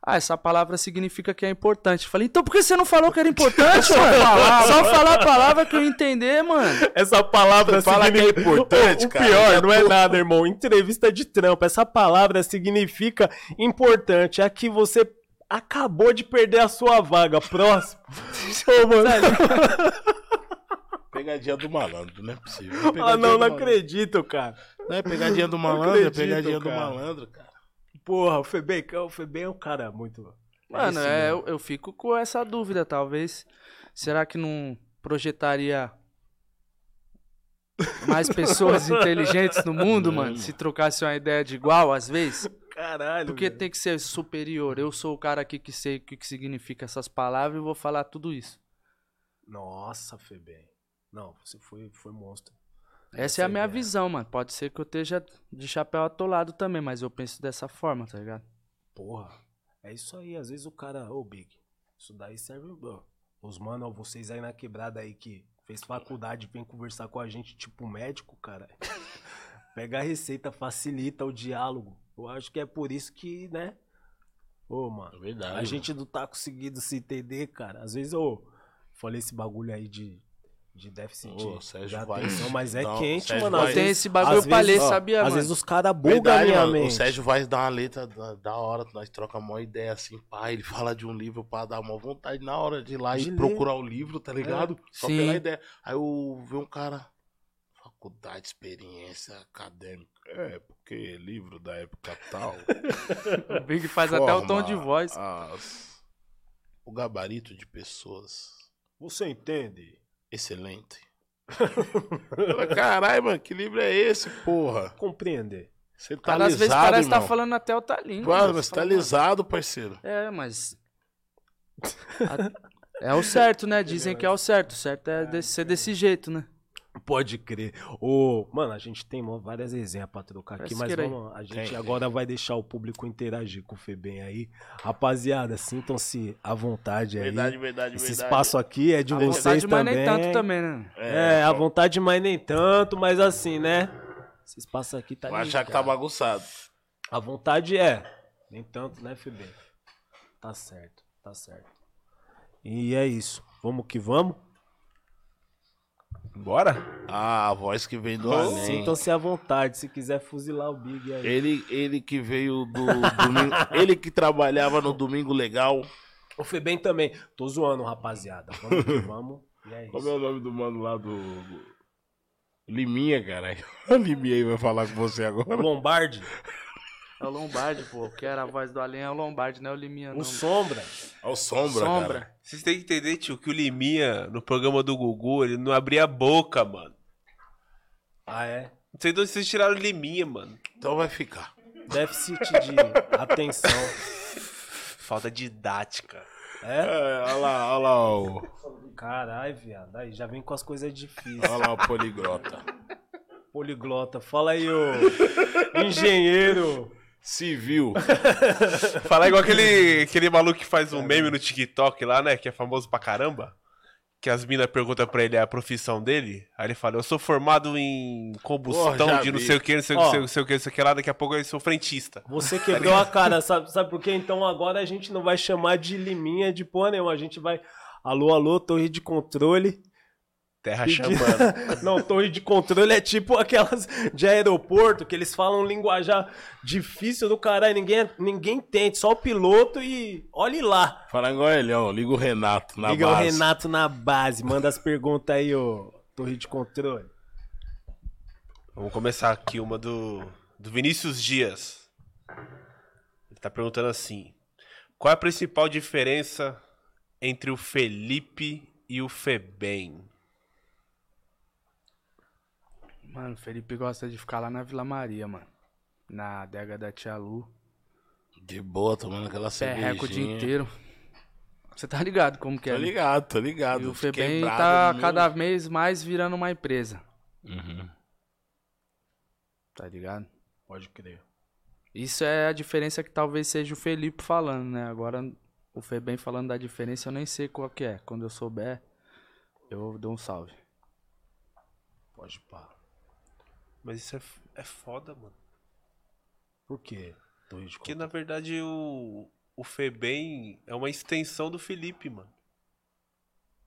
ah, essa palavra significa que é importante. Eu falei, então por que você não falou que era importante, mano? Só falar a palavra que eu entender, mano. Essa palavra Fala que é significa... importante, o, o cara. pior não é nada, irmão. Entrevista de trampo. Essa palavra significa importante. É que você acabou de perder a sua vaga. Próximo. Ô, mano. Pegadinha do malandro, não é possível. Ah, Pegadinha não, do não malandro. acredito, cara. Não é pegadinha do malandro, é acredito, pegadinha do cara. malandro, cara. Porra, o Febem, o Febem é um cara muito... Mano, é, mesmo. eu, eu fico com essa dúvida, talvez. Será que não projetaria mais pessoas inteligentes no mundo, mano? Se trocasse uma ideia de igual, às vezes? Caralho. Porque velho. tem que ser superior. Eu sou o cara aqui que sei o que, que significa essas palavras e vou falar tudo isso. Nossa, Febem. Não, você foi, foi monstro. Essa é a minha ideia. visão, mano. Pode ser que eu esteja de chapéu atolado também, mas eu penso dessa forma, tá ligado? Porra, é isso aí. Às vezes o cara, ô Big, isso daí serve. ó, Os mano, vocês aí na quebrada aí que fez faculdade, vem conversar com a gente, tipo médico, cara. Pega a receita, facilita o diálogo. Eu acho que é por isso que, né? Ô, mano, É verdade. a gente não tá conseguindo se entender, cara. Às vezes eu falei esse bagulho aí de, de déficit Ô, de, Sérgio de vai- atenção, mas é Não, quente, Sérgio mano. vai- Às Tem vezes, esse bagulho às pra ler, vezes, ó, sabia, Às mano? vezes os caras bugam a Verdade, minha mano. mente. O Sérgio vai dar uma letra da, da hora, nós troca uma ideia assim, pá, ele fala de um livro pra dar uma vontade na hora de ir lá De e ler. procurar o livro, tá ligado? Só Sim. pela ideia. Aí eu vi um cara, faculdade, experiência acadêmica. É, porque livro da época tal. O Big faz até o tom de forma voz. as- o gabarito de pessoas Você entende? Excelente. Caralho, mano, que livro é esse, porra? Compreender. Você tá Cara, às vezes lisado, parece que tá irmão. falando até língua. Mano, mano. mas você tá lisado, parceiro. É, mas. É o certo, né? Dizem que é o certo. O certo é de- ser desse jeito, né? Pode crer. Ô, mano, a gente tem várias resenhas pra trocar aqui, Parece mas vamos, a gente Tem, tem. agora vai deixar o público interagir com o Febem aí. Rapaziada, sintam-se à vontade aí. Verdade, verdade, Esse verdade. espaço aqui é de À vocês vontade, mas também. nem tanto também, né? É, à só- vontade, mas nem tanto, mas assim, né? Esse espaço aqui tá Vai achar que tá ligado. bagunçado. A vontade é. Nem tanto, né, Febem? Tá certo, tá certo. E é isso. Vamos que vamos. Bora? Ah, a voz que vem do Então, além. Sintam-se à vontade. Se quiser fuzilar o Big aí. Ele, ele que veio do domingo. ele que trabalhava no Domingo Legal. O Febem também. Tô zoando, rapaziada. Vamos que vamos. E é Como isso. é o nome do mano lá do. Liminha, caralho. A Liminha aí vai falar com você agora. Lombardi. É o Lombardi, pô. Que era a voz do além é o Lombardi, não é o Liminha, não. O Sombra. Olha o Sombra, Sombra. cara. Vocês têm que entender, tio, que o Liminha, no programa do Gugu, ele não abria a boca, mano. Ah, é? Não sei de onde vocês tiraram o Liminha, mano. Então vai ficar. Déficit de atenção. Falta didática. É? É, olha lá, olha lá o, Caralho, viado. Aí já vem com as coisas difíceis. olha lá o poligrota. Poliglota. Fala aí, ô. Engenheiro. Civil. Falar igual aquele, aquele maluco que faz um meme no TikTok lá, né? Que é famoso pra caramba. Que as minas perguntam pra ele a profissão dele. Aí ele fala, eu sou formado em combustão de não sei o que, não sei o que, não sei o que, não sei o que lá. Daqui a pouco eu sou frentista. Você quebrou a cara, sabe, sabe por quê? Então agora a gente não vai chamar de liminha de porra nenhuma. A gente vai. Alô, alô, torre de controle. Terra chamando. Não, torre de controle é tipo aquelas de aeroporto que eles falam um linguajar difícil do caralho. Ninguém, ninguém entende, só o piloto e olhe lá. Fala igual ele, ó. Liga o Renato na Liga o base. Renato na base, manda as perguntas aí, ô torre de controle. Vamos começar aqui uma do, do Vinícius Dias. Ele tá perguntando assim: Qual é a principal diferença entre o Felipe e o Febem? Mano, o Felipe gosta de ficar lá na Vila Maria, mano. Na adega da Tia Lu. De boa, tomando aquela Perreco o dia cervejinha. inteiro. Você tá ligado como que é? Tô né? ligado, tô ligado. E o Febem tá no cada vez mais virando uma empresa. Uhum. Tá ligado? Pode crer. Isso é a diferença que talvez seja o Felipe falando, né? Agora o Febem falando da diferença eu nem sei qual que é. Quando eu souber, eu dou um salve. Pode pá. Mas isso é, é foda, mano. Por quê? De Porque na verdade o, o Febem é uma extensão do Felipe, mano.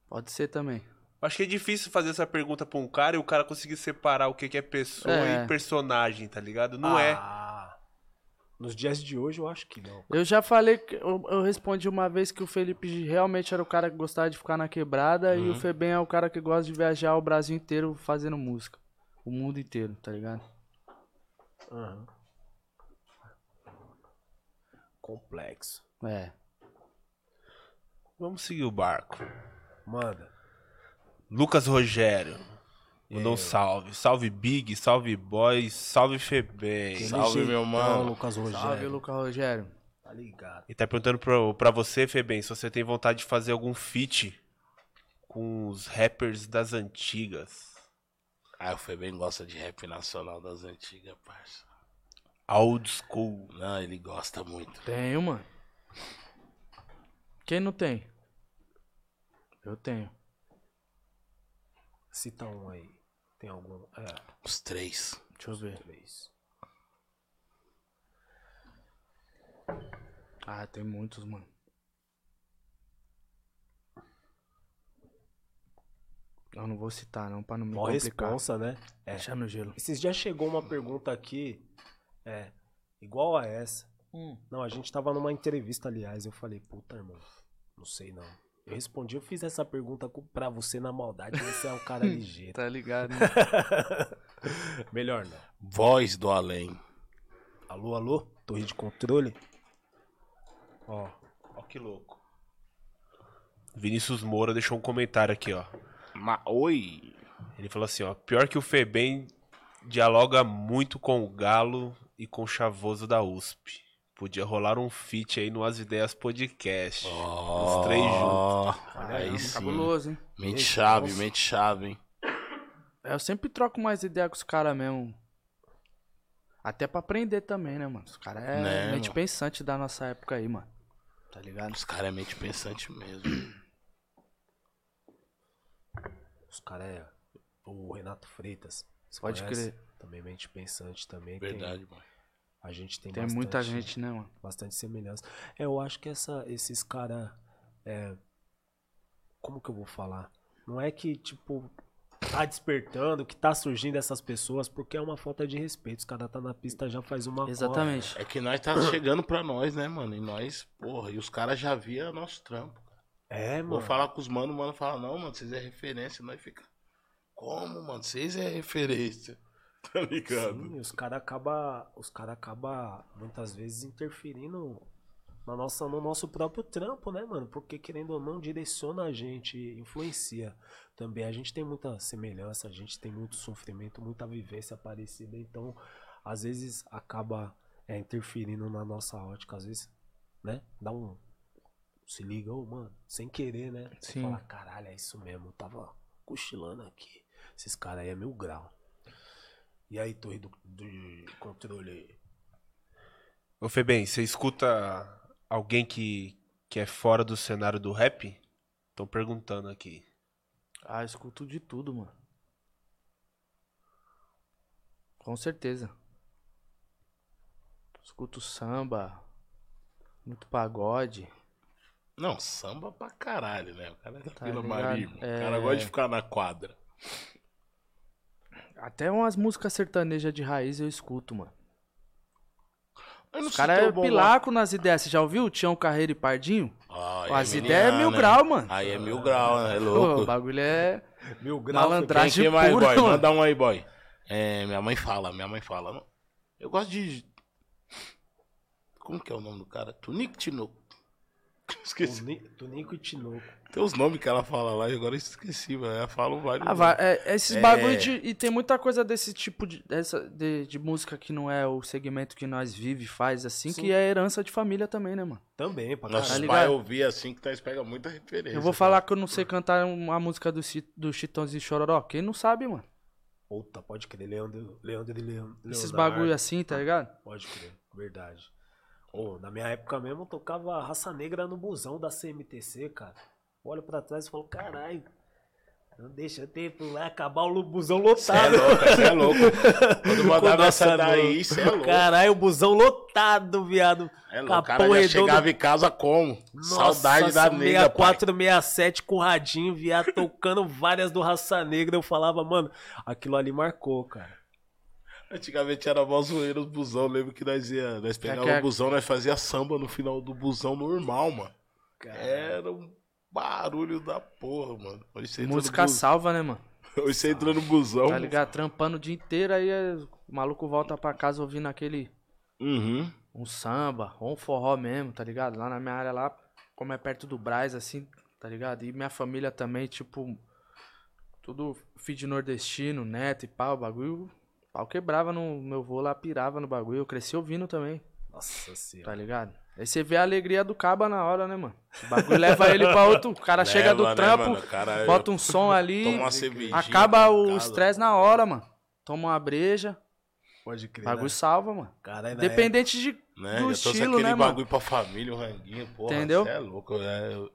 Pode ser também. Acho que é difícil fazer essa pergunta pra um cara e o cara conseguir separar o que é pessoa É. e personagem, tá ligado? Não é. Ah, Nos dias de hoje eu acho que não. Eu já falei, que eu, eu respondi uma vez que o Felipe realmente era o cara que gostava de ficar na quebrada e o Febem é o cara que gosta de viajar o Brasil inteiro fazendo música. O mundo inteiro, tá ligado? Aham. Complexo. É. Vamos seguir o barco. Manda. Lucas Rogério. Mandou um salve. Salve Big, salve Boys, salve Febem. Salve, meu jeitão, mano. Lucas Rogério. Salve, Lucas Rogério. Tá ligado. Ele tá perguntando pra, pra você, Febem, se você tem vontade de fazer algum feat com os rappers das antigas. Ah, o Febem gosta de rap nacional das antigas, parça. Old school. Não, ele gosta muito. Tenho, mano. Quem não tem? Eu tenho. Cita um aí. Tem algum? É, Os três. Deixa eu ver. três. Ah, tem muitos, mano. Eu não vou citar, não, pra não me Mó complicar. responsa, né? É. Deixa no gelo. Esses dias chegou uma pergunta aqui, é, igual a essa. Não, a gente tava numa entrevista, aliás, eu falei, puta, irmão, não sei não. Eu respondi, eu fiz essa pergunta pra você na maldade, você é um cara ligeiro. Tá ligado? né? Melhor não. Voz do além. Alô, alô? Torre de controle? Ó, ó que louco. Vinícius Moura deixou um comentário aqui, ó. Ma Oi. Ele falou assim, ó. Pior que o Febem dialoga muito com o Galo e com o Chavoso da USP. Podia rolar um feat aí no As Ideias Podcast. Os três juntos. Caramba, Aí sim. Cabuloso, hein? Mente chave, mente chave, hein? É, Eu sempre troco mais ideia com os caras mesmo. Até pra aprender também, né, mano? Os caras é Né, mente mano? pensante da nossa época aí, mano. Tá ligado? Os caras é mente pensante mesmo. Os caras é. O Renato Freitas. você Pode conhece? crer. Também mente pensante também. tem- Verdade, mano. a gente tem, Tem bastante, muita gente, né, mano? Bastante semelhança. É, eu acho que essa, esses caras. É, como que eu vou falar? Não é que, tipo, tá despertando, que tá surgindo essas pessoas, porque é uma falta de respeito. Os caras tá na pista já faz uma. Exatamente. É que nós tá chegando pra nós, né, mano? E nós, porra, e os caras já via nosso trampo. É, Vou mano. falar com os manos, o mano fala, não, mano, vocês é referência, nós fica. Como, mano? Vocês é referência. Tá ligado? Sim, os caras acabam. Os caras acabam muitas vezes interferindo na nossa, no nosso próprio trampo, né, mano? Porque querendo ou não, direciona a gente, influencia. Também a gente tem muita semelhança, a gente tem muito sofrimento, muita vivência parecida, então às vezes acaba é, interferindo na nossa ótica, às vezes, né? Dá um. Se liga, ô, mano, sem querer, né? Você Sim. fala, caralho, é isso mesmo, eu tava cochilando aqui. Esses caras aí é mil grau. E aí, torre do, do controle? Ô Febem, você escuta alguém que, que é fora do cenário do rap? Estão perguntando aqui. Ah, escuto de tudo, mano. Com certeza. Escuto samba, muito pagode. Não, samba pra caralho, né? O cara é da Tá Vila irmão. O É. cara gosta de ficar na quadra. Até umas músicas sertanejas de raiz eu escuto, mano. Eu Os caras é pilaco nas ideias. Você já ouviu? Tião Carreiro e Pardinho? Ah, As é ideias é mil né? grau, mano. Aí é mil grau, né? É Pô, louco. o bagulho é Mil grau. Quem, malandragem quem mais, pura, boy? mano. Manda um aí, boy. É, minha mãe fala, minha mãe fala. Eu gosto de. Como que é o nome do cara? Tunico Tinoco. Esqueci. Tunico e Tinoco. Tem os nomes que ela fala lá e agora eu esqueci, velho. Ela fala vários. Ah, vai, é, esses É. bagulho de. E tem muita coisa desse tipo de, dessa, de, de música que não é o segmento que nós vive e faz, assim, Sim. que é herança de família também, né, mano? Também, pra Nossos Tá pais ouviam assim que nós pega muita referência. Eu vou falar que eu não sei cantar uma música do, do Chitãozinho e Chororó. Quem não sabe, mano? Puta, pode crer. Leandro, Leandro e Leandro. Esses bagulho assim, tá ligado? Pode crer, verdade. Ô, na minha época mesmo, eu tocava Raça Negra no busão da CMTC, cara. Olho pra trás e falo, caralho, não deixa tempo lá acabar o busão Você é lotado. louco, você é louco. Quando mandava Nossa, essa daí, você é louco. Caralho, o busão lotado, viado. É louco. Capão cara já chegava em casa como? Saudade da nega, pai. 64, 67 com o radinho, viado, tocando várias do Raça Negra. Eu falava, mano, aquilo ali marcou, cara. Antigamente era mó zoeira os busão. Lembro que nós ia, nós pegava o busão, nós fazia samba no final do busão normal, mano. Cara, Era um barulho da porra, mano. Música bus... salva, né, mano? Hoje você entra no busão. Tá ligado? Trampando o dia inteiro, aí é- o maluco volta pra casa ouvindo aquele. Uhum. Um samba, ou um forró mesmo, tá ligado? Lá na minha área lá, como é perto do Braz, assim, tá ligado? E minha família também, tipo, tudo feed nordestino, neto e pau, bagulho. Pau quebrava no meu vô lá, pirava no bagulho. Eu cresci ouvindo também, Nossa tá senhora. ligado? Aí você vê a alegria do caba na hora, né, mano? O bagulho leva ele pra outro. O cara chega do Leva, né, trampo? O cara bota um som ali, Toma uma cervejinha. acaba tá o estresse na hora, mano. Toma uma breja, Pode o crer. bagulho né? salva, mano. Caralho, na Dependente de, Né? do trouxe estilo, aquele né, mano? bagulho pra família, um ranguinho, porra. Entendeu? Você é louco, é...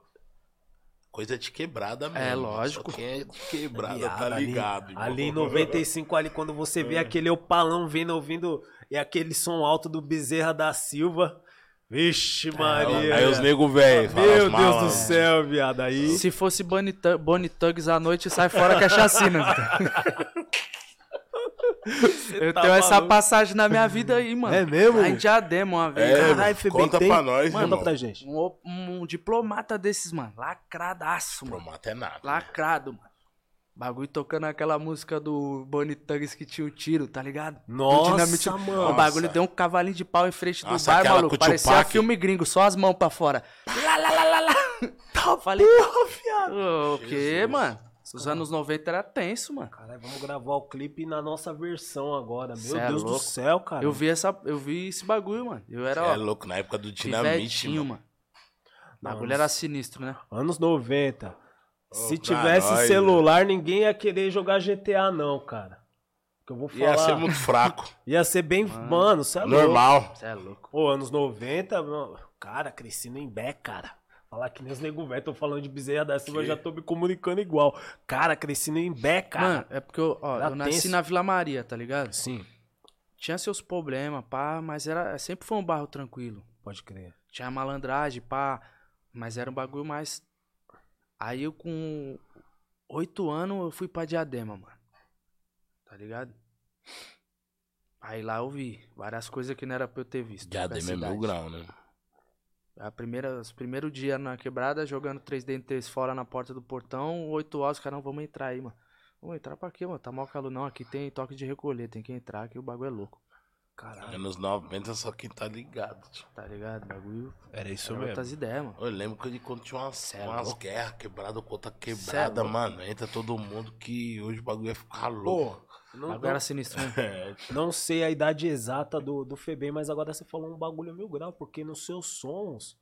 Coisa de quebrada mesmo. É, lógico. Só é de quebrada, Viado, tá ali- ligado. irmão. Ali em 95, ali quando você É. vê aquele opalão vindo, ouvindo, e aquele som alto do Bezerra da Silva. Vixe, Maria. Aí os nego velho. Meu Deus do céu, viado. Aí. Se fosse Bonnie Tugs à noite, sai fora que é chacina. Eu tá tenho essa maluco. passagem na minha vida aí, mano. É mesmo? Lá em Diadema uma vez. É, Caralho, mano. Febem, Conta tem? pra nós, Manda irmão. pra gente. um, um diplomata desses, mano. Lacradaço, mano. Promata é nada. Lacrado, mano. Bagulho tocando aquela música do Bonnie Tugs que tinha o tiro, tá ligado? Nossa, mano. O bagulho deu um cavalinho de pau em frente do Nossa, bar, maluco. Parecia Tupac. filme gringo, só as mãos pra fora. Lá, lá, lá, lá, lá. Tá, falei, Ô, o quê, mano? Os anos 90 era tenso, mano. Caralho, vamos gravar o clipe na nossa versão agora. Meu Cê é Deus do louco. céu, cara. Eu vi, essa, eu vi esse bagulho, mano. Eu era, É ó, louco, na época do Dinamite, mano. mano. O bagulho era sinistro, né? Anos 90. Se tivesse nós, celular, ninguém ia querer jogar GTA, não, cara. Que eu vou falar. Ia ser muito fraco. Ia ser bem. Mano, você é louco. Normal. Você é louco. Pô, anos 90, mano, cara, cresci no Imbé, cara. Falar que nem os nego velho, tô falando de Bezerra da Silva, eu já tô me comunicando igual. Cara, cresci no Imbé, cara. Mano, é porque eu, ó, eu nasci tenso. na Vila Maria, tá ligado? Sim, Tinha seus problemas, pá, mas era, sempre foi um barro tranquilo. pode crer. Tinha malandragem, pá, mas era um bagulho mais. Aí eu com oito anos eu fui pra Diadema, mano. Tá ligado? Aí lá eu vi várias coisas que não era pra eu ter visto. da Diadema é mil cidade. grau, né? A primeira, os primeiros dias na quebrada, jogando 3D em 3 fora na porta do portão, 8 horas, os caras, não, vamos entrar aí, mano. Vou entrar pra quê, mano? Tá mal calor não. Aqui tem toque de recolher, tem que entrar que o bagulho é louco. Caralho. Anos 90 só quem tá ligado. tio. Tá ligado? O bagulho. Era isso é mesmo. outras ideias, mano. Eu lembro que ele quando tinha umas, Cê é umas guerras quebradas, conta Cê é quebrada, louco. mano. Entra todo mundo que hoje o bagulho ia ficar Pô, louco. O não, bagulho era sinistro mesmo. É, não sei a idade exata do, do Febem, mas agora você falou um bagulho mil grau, porque nos seus sons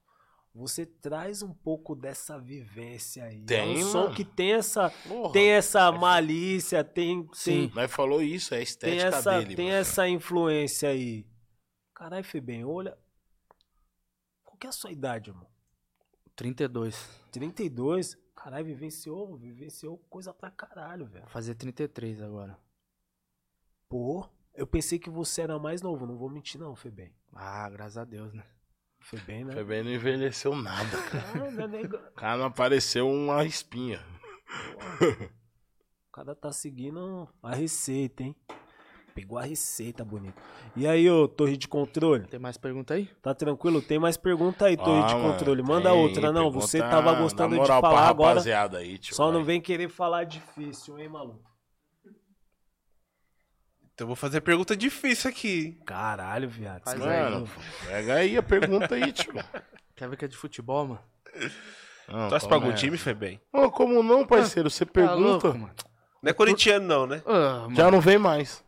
você traz um pouco dessa vivência aí. é Tem, um som que tem essa, porra. tem essa malícia, tem, Sim. tem, Nós falou isso, é a tem estética essa, dele. tem mano. essa influência aí. Caralho, Febem, olha. Qual que é a sua idade, irmão? 32. 32? Caralho, vivenciou, vivenciou coisa pra caralho, velho. Fazer 33 agora. Pô, eu pensei que você era mais novo, não vou mentir não, Febem. Ah, graças a Deus, né? Febem, né? Foi bem, não envelheceu nada, cara. Ah, nega? O cara não apareceu uma espinha. O cara tá seguindo a receita, hein? Pegou a receita, bonito. E aí, ô, torre de controle? Tem mais pergunta aí? Tá tranquilo? Tem mais pergunta aí, torre Ah, de mano, controle. Manda tem outra, não. Você tava na gostando de falar agora. aí, tio, Só não vai. vem querer falar difícil, hein, maluco? Então eu vou fazer pergunta difícil aqui. Caralho, viado. Faz você aí, vai- Mano, pega aí a pergunta aí, tio. Quer ver que é de futebol, mano? Não, Torce pra algum é? time, Febem? Ô, como não, parceiro? Você Tá pergunta, louco, mano? Não é corintiano, não, né? Ah, mano. já não vem mais.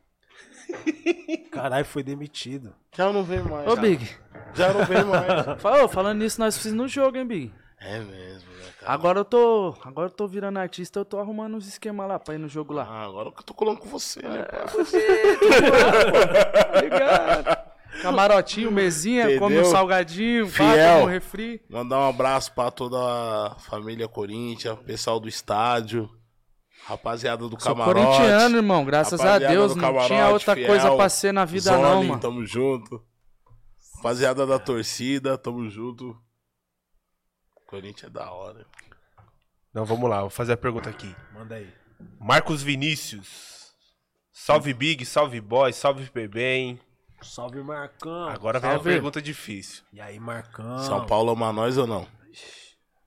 Caralho, foi demitido. Já não vem mais. Ô. Big. Já não vem mais. Fala, falando nisso, nós fizemos no jogo, hein, Big? É mesmo? Agora eu tô. Agora eu tô virando artista, eu tô arrumando uns esquemas lá pra ir no jogo lá. Ah, agora que eu tô colando com você, né? pá? Tá ligado? Camarotinho, mesinha, Entendeu? come um salgadinho, pá, Fiel. toma um refri. Mandar um abraço pra toda a família Corinthians, pessoal do estádio, rapaziada do Sou camarote. corintiano, irmão, graças a Deus. Não camarote, tinha outra fiel, coisa pra ser na vida, não, mano. Tamo junto. Rapaziada da torcida, tamo junto. Corinthians é da hora. Não, vamos lá, vou fazer a pergunta aqui. Manda aí. Marcos Vinícius. Salve Big, salve Boy, salve Febem. Salve, Marcão. Agora vem uma Salve. pergunta difícil. E aí, Marcão? São Paulo ama nós ou não?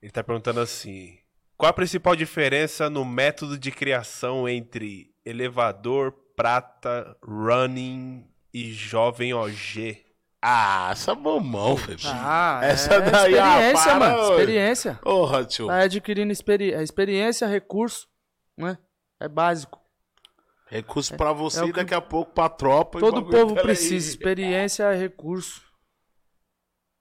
Ele tá perguntando assim: qual a principal diferença no método de criação entre elevador, prata, running e jovem OG? Ah, essa bombão, Felipe. Ah, Essa é daí, ah, experiência, para, mano. Experiência. Porra, tio. Tá adquirindo experi é experiência, recurso, né? É básico. Recurso pra você é e daqui a pouco pra tropa. Todo povo pela aí. precisa. Experiência é recurso.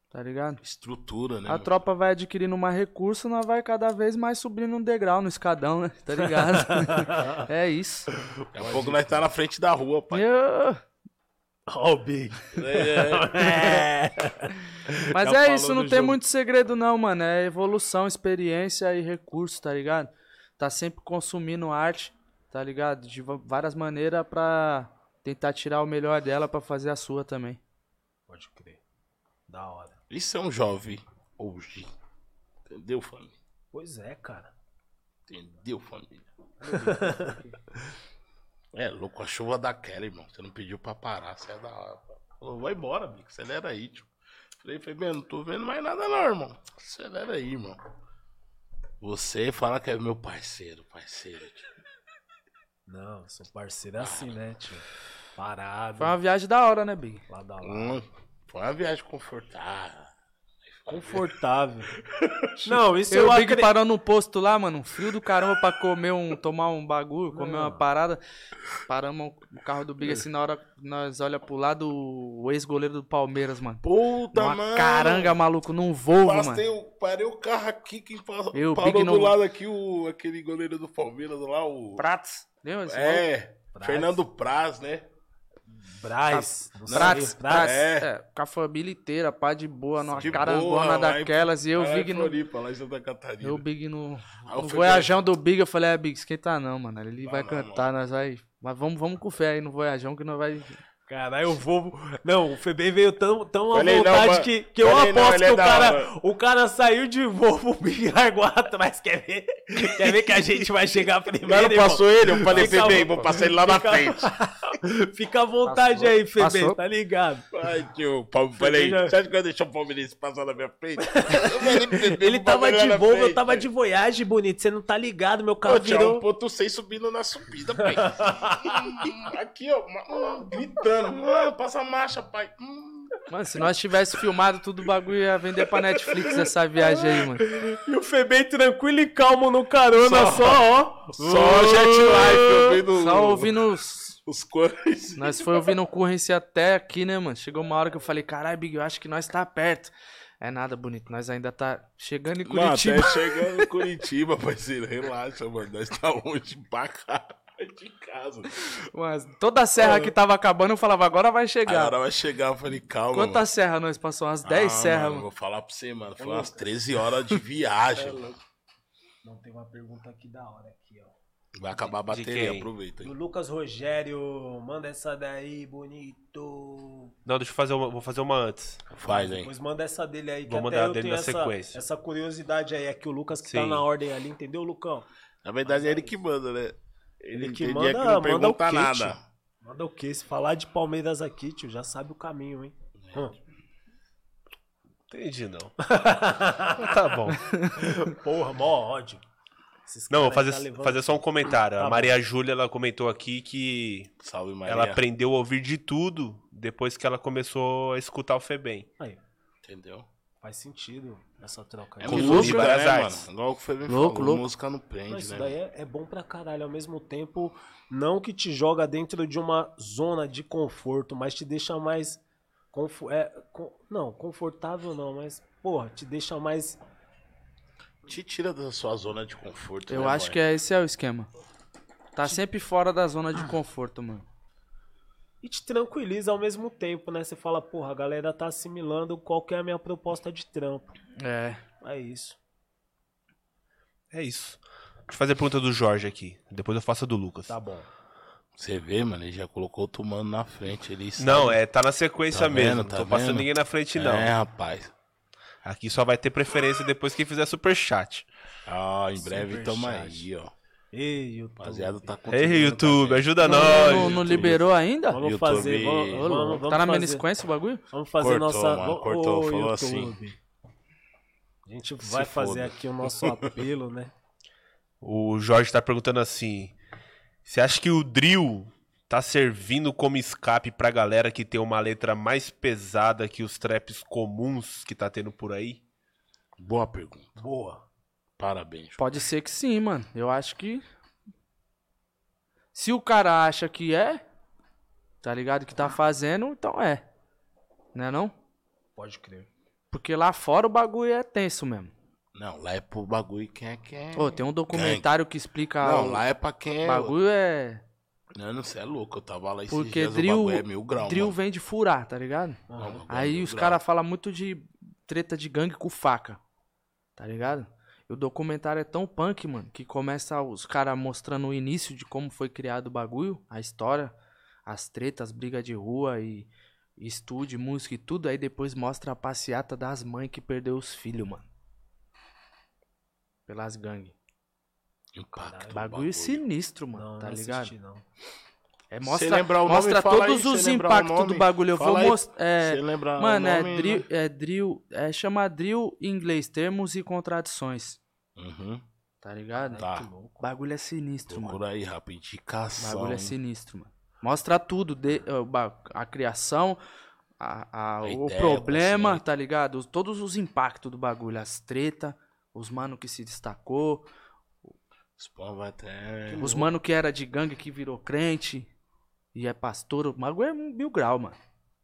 Tá ligado? Estrutura, né? A mano? tropa vai adquirindo mais recurso, nós vai cada vez mais subindo um degrau no escadão, né? Tá ligado? é isso. Daqui a pouco nós tá na frente da rua, pai. Eu- O Big. É. Mas Já é isso, não tem jogo. muito segredo não, mano. É evolução, experiência e recurso, tá ligado? Tá sempre consumindo arte, tá ligado? De várias maneiras pra tentar tirar o melhor dela pra fazer a sua também. Pode crer. Da hora. Isso é um jovem hoje. Entendeu, família? Pois é, cara. Entendeu, família? É louco, a chuva daquela, irmão. Você não pediu pra parar, você é da hora. Falou, vai embora, amigo. Acelera aí, tio. Falei, falei, bem, não tô vendo mais nada não, irmão. Acelera aí, irmão. Você fala que é meu parceiro, parceiro, tio. Não, sou parceiro assim, né, tio? Parado. Foi uma viagem da hora, né, Big? Lá da lá. Hum, foi uma viagem confortável. Confortável. Não, isso Eu eu, e o Big acre... parou no posto lá, mano, um frio do caramba pra comer um, tomar um bagulho, comer uma parada. Paramos o carro do Big assim na hora que nós olha pro lado o ex-goleiro do Palmeiras, mano. Puta, Uma mano. caranga, maluco, num Volvo, mano. O, parei o carro aqui, quem pa- Eu, parou Big do no- lado aqui, o, aquele goleiro do Palmeiras lá, o... Pratos. Lembra? É. Fernando Praz, né? Braz. Não sei, Pratos. É. É. com a família inteira, pá de boa, numa De carangona boa, lá daquelas. E eu, lá Big no, Floripa, lá em Santa Catarina. eu, Big no, Aí eu no voyajão do Big, eu falei, é, Big, esquenta não, mano. Ele vai não, cantar, nós vai... Mas vamos, vamos com fé aí no voyajão que nós vai Caralho, o Volvo. Não, o Febem veio tão, tão à Falei, não, vontade mas- que, que eu falei, não, aposto ele que é o cara, hora. o cara saiu de Volvo e largou atrás. Quer ver? Quer ver que a gente vai chegar primeiro? Mas não passou ele, eu falei, Fica vou passar ele lá na fica- frente. Fica à vontade Passou, aí, Febem, passou. tá ligado? Ai, tio, Palme- falei, já- você acha que eu ia deixar o Palmeirense passar na minha frente? Ele tava de Volvo, eu tava de Voyage, bonito. Você não tá ligado, meu carro Pô, tinha virou... 1.6 subindo na subida, pai. Aqui, ó, ó, gritando. Mano, passa a marcha, pai. Hum. Mano, se nós tivesse filmado tudo o bagulho ia vender pra Netflix essa viagem aí, mano. E o Febem tranquilo e calmo no carona, Só- só, ó. Só jet life, ouvindo Só ouvindo os... os cores. Nós foi ouvindo o Currency até aqui, né, mano? Chegou uma hora que eu falei, caralho, Big, eu acho que nós tá perto. É nada bonito, nós ainda tá chegando em Mano, Curitiba. até chegando em Curitiba, parceiro. Relaxa, mano. Nós tá longe pra cá de casa. Mas toda a serra que tava acabando, eu falava, agora vai chegar. hora vai chegar, eu falei, calma. Quantas serras nós passamos? Umas 10 Ah, serras, mano. Vou falar pra você, mano. Foi umas 13 horas de viagem. Não, tem uma pergunta aqui da hora aqui, ó. Vai acabar a De bateria, aproveita. Do Lucas Rogério, manda essa daí, bonito. Não, deixa eu fazer uma, vou fazer uma antes. Faz, hein? Depois manda essa dele aí, que Vou até mandar eu dele tenho na essa, sequência. essa curiosidade aí. É que o Lucas que tá Sim. na ordem ali, entendeu, Lucão? Na verdade é ele que manda, né? Ele que manda, que não manda o nada. tio? Manda o quê? Se falar de Palmeiras aqui, tio, já sabe o caminho, hein? Hum. Entendi, não. tá bom. Porra, mó ódio. Esses Não, vou fazer, tá fazer só um comentário. Tá a bom. Maria Júlia, ela comentou aqui que Salve, Maria. ela aprendeu a ouvir de tudo depois que ela começou a escutar o Febem. Aí, Entendeu? Faz sentido essa troca. É aí. Com música, várias né, artes. mano? Igual Febem Louco, falou, louco. música não prende, Mas isso né? daí é, é bom pra caralho. Ao mesmo tempo, não que te joga dentro de uma zona de conforto, mas te deixa mais. Confo é, con- não, confortável não, mas, porra, te deixa mais. Te tira da sua zona de conforto, Eu né, acho boy? que é esse é o esquema. Tá sempre fora da zona de conforto, mano. E te tranquiliza ao mesmo tempo, né? Você fala, porra, a galera tá assimilando qual que é a minha proposta de trampo. É. É isso. É isso. Deixa eu fazer a pergunta do Jorge aqui. Depois eu faço a do Lucas. Tá bom. Você vê, mano, ele já colocou outro mano na frente. Ele sabe. Não, é, tá na sequência Tá mesmo. vendo, Não tá tô passando vendo? ninguém na frente, não. É, rapaz. Aqui só vai ter preferência depois quem fizer superchat. Ah, em breve Superchat. tamo aí, ó. Ei, YouTube. Rapaziada, tá Ei, YouTube, ajuda Não, nós. não, não liberou ainda? Vamos YouTube. fazer. Vamos, vamos, vamos tá na fazer, minha sequência o bagulho? Vamos fazer Cortou, nossa. mano, cortou, ô, falou YouTube. A gente vai fazer foda. aqui o nosso apelo, né? O Jorge tá perguntando assim: Você acha que o drill tá servindo como escape pra galera que tem uma letra mais pesada que os traps comuns que tá tendo por aí? Boa pergunta. Boa. Parabéns. Pode ser que sim, mano. Eu acho que. Se o cara acha que é, tá ligado? Que tá fazendo, então é. Né não? Pode crer. Porque lá fora o bagulho é tenso mesmo. Não, lá é pro bagulho quem é quem é. Ô, tem um documentário que explica. Não, o lá é pra quem é. bagulho é. Não, não sei, é louco. Eu tava lá esses Porque dias, o drill, bagulho é mil graus. drill mano. vem de furar, tá ligado? Não, o é Aí mil os caras falam muito de treta de gangue com faca. Tá ligado? E o documentário é tão punk, mano, que começa os caras mostrando o início de como foi criado o bagulho, a história, as tretas, as brigas de rua e, estúdio, música e tudo. Aí depois mostra a passeata das mães que perdeu os filhos, mano. Pelas gangues. Impacto do Bagulho sinistro, mano, Não, tá não ligado? assisti, não. É, mostra lembrar o nome, mostra aí, todos cê os impactos do bagulho. Eu Fala vou aí. mostrar. É, Mano, o é nome, drill, né? é drill, é chama drill em inglês, termos e contradições, Uhum. tá ligado? Tá. Bagulho é sinistro, mano. Procura aí, rápido. Indicação. Bagulho é sinistro, mano. Mostra tudo, de, a criação, a, a- A o ideia, problema, tá ligado? Os- Todos os impactos do bagulho, as treta, os mano que se destacou, Spawn vai até. os mano que era de gangue que virou crente e é pastor, o bagulho é um mil grau, mano,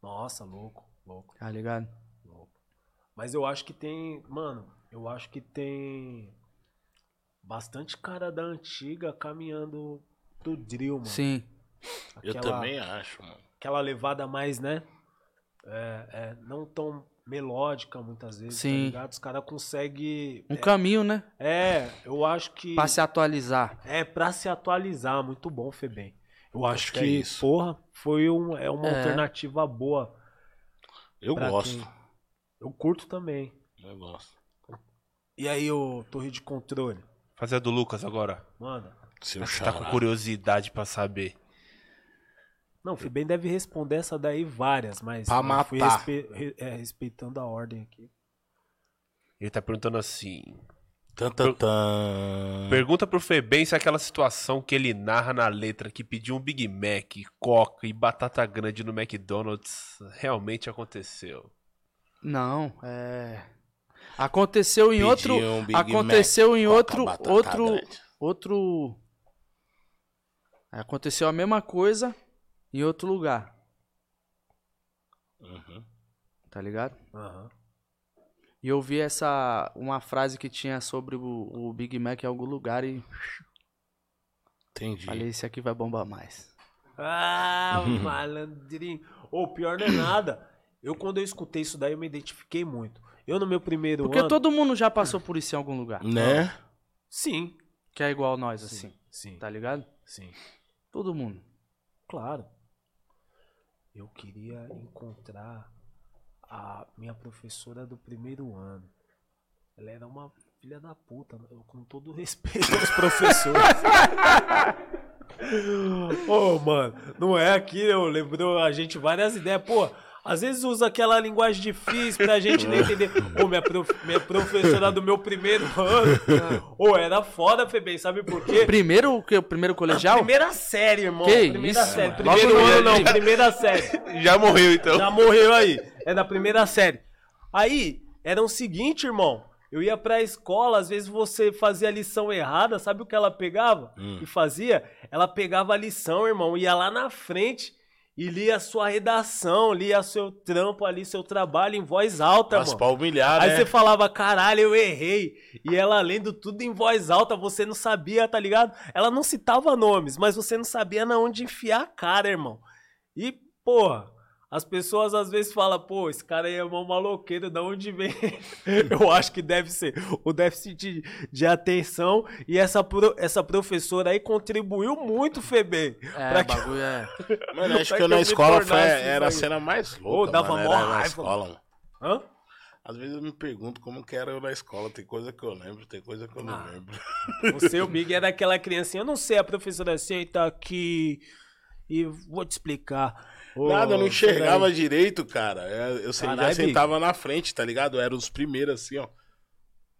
Nossa, louco, louco, tá ligado? louco. Mas eu acho que tem. Mano, eu acho que tem. Bastante cara da antiga caminhando pro drill, mano. Sim. Eu Aquela- também acho, mano. Aquela levada mais, né? É, é, não tão melódica muitas vezes, Sim. tá ligado? Os caras conseguem. Um caminho, né? É, eu acho que. Pra se atualizar. É, pra se atualizar, muito bom, Febem. Eu acho Acho que, que é isso. porra, foi um, é uma É. alternativa boa. Eu gosto. quem- Eu curto também. Eu gosto. E aí, ô Torre de Controle? Fazer a do Lucas agora. Manda. Seu Você tá com curiosidade pra saber. Não, o Fibem deve responder essa daí várias, mas Pra eu fui matar. respe- re- é, respeitando a ordem aqui. Ele tá perguntando assim. Tan, tan, tan. Pergunta pro Febem se aquela situação que ele narra na letra que pediu um Big Mac, coca e batata grande no McDonald's realmente aconteceu. Não, é. Aconteceu em Pedi outro. um Big aconteceu Mac, em outro. Outro. grande. Outro. Aconteceu a mesma coisa em outro lugar, Uhum. tá ligado? Aham. E eu vi essa. Uma frase que tinha sobre o, o Big Mac em algum lugar e Entendi. falei, esse aqui vai bombar mais. Ah, malandrinho. Ô, pior não é nada. Eu, quando eu escutei isso daí, eu me identifiquei muito. Eu, no meu primeiro Porque ano... todo mundo já passou por isso em algum lugar. Né? Sim. Que é igual nós, assim. Sim, sim, Tá ligado? sim. Todo mundo. Claro. Eu queria encontrar a minha professora do primeiro ano. Ela era uma filha da puta, eu, com todo respeito aos professores. Ô, mano, não é aqui, eu lembrou a gente várias ideias. Pô, às vezes usa aquela linguagem difícil pra gente não entender. Ô, minha, prof- minha professora do meu primeiro ano. Ô, era foda, Febem, sabe por quê? Primeiro, o que? O primeiro colegial? Primeira série, irmão. Que primeira isso, série. mano. Primeiro Logo no ano, não, primeira série. Já morreu então. Já morreu aí. É da primeira série. Aí, era o seguinte, irmão. Eu ia pra escola, às vezes você fazia a lição errada, sabe o que ela pegava Hum. e fazia? Ela pegava a lição, irmão, ia lá na frente e lia a sua redação, lia seu trampo ali, seu trabalho em voz alta, Mas mano. pra humilhar, Aí né? você falava, caralho, eu errei. E ela lendo tudo em voz alta, você não sabia, tá ligado? Ela não citava nomes, mas você não sabia na onde enfiar a cara, irmão. E, porra, as pessoas às vezes falam, pô, esse cara aí é mó maloqueiro, da onde vem? eu acho que deve ser o déficit de, de atenção. E essa, pro- essa professora aí contribuiu muito, Febem. É, que- bagulho é. Mano, acho que eu que na eu escola foi, era a cena mais louca, Ô, dava mano, mó era na raiva, escola, mano. mano. Hã? Às vezes eu me pergunto como que era eu na escola. Tem coisa que eu lembro, tem coisa que eu não Ah. lembro. Você, o Big, era aquela criancinha. Eu não sei, a professora senta aqui e vou te explicar. Ô, Nada, eu não enxergava direito, cara. Eu, eu já sentava na frente, tá ligado? Eu era os primeiros, assim, ó.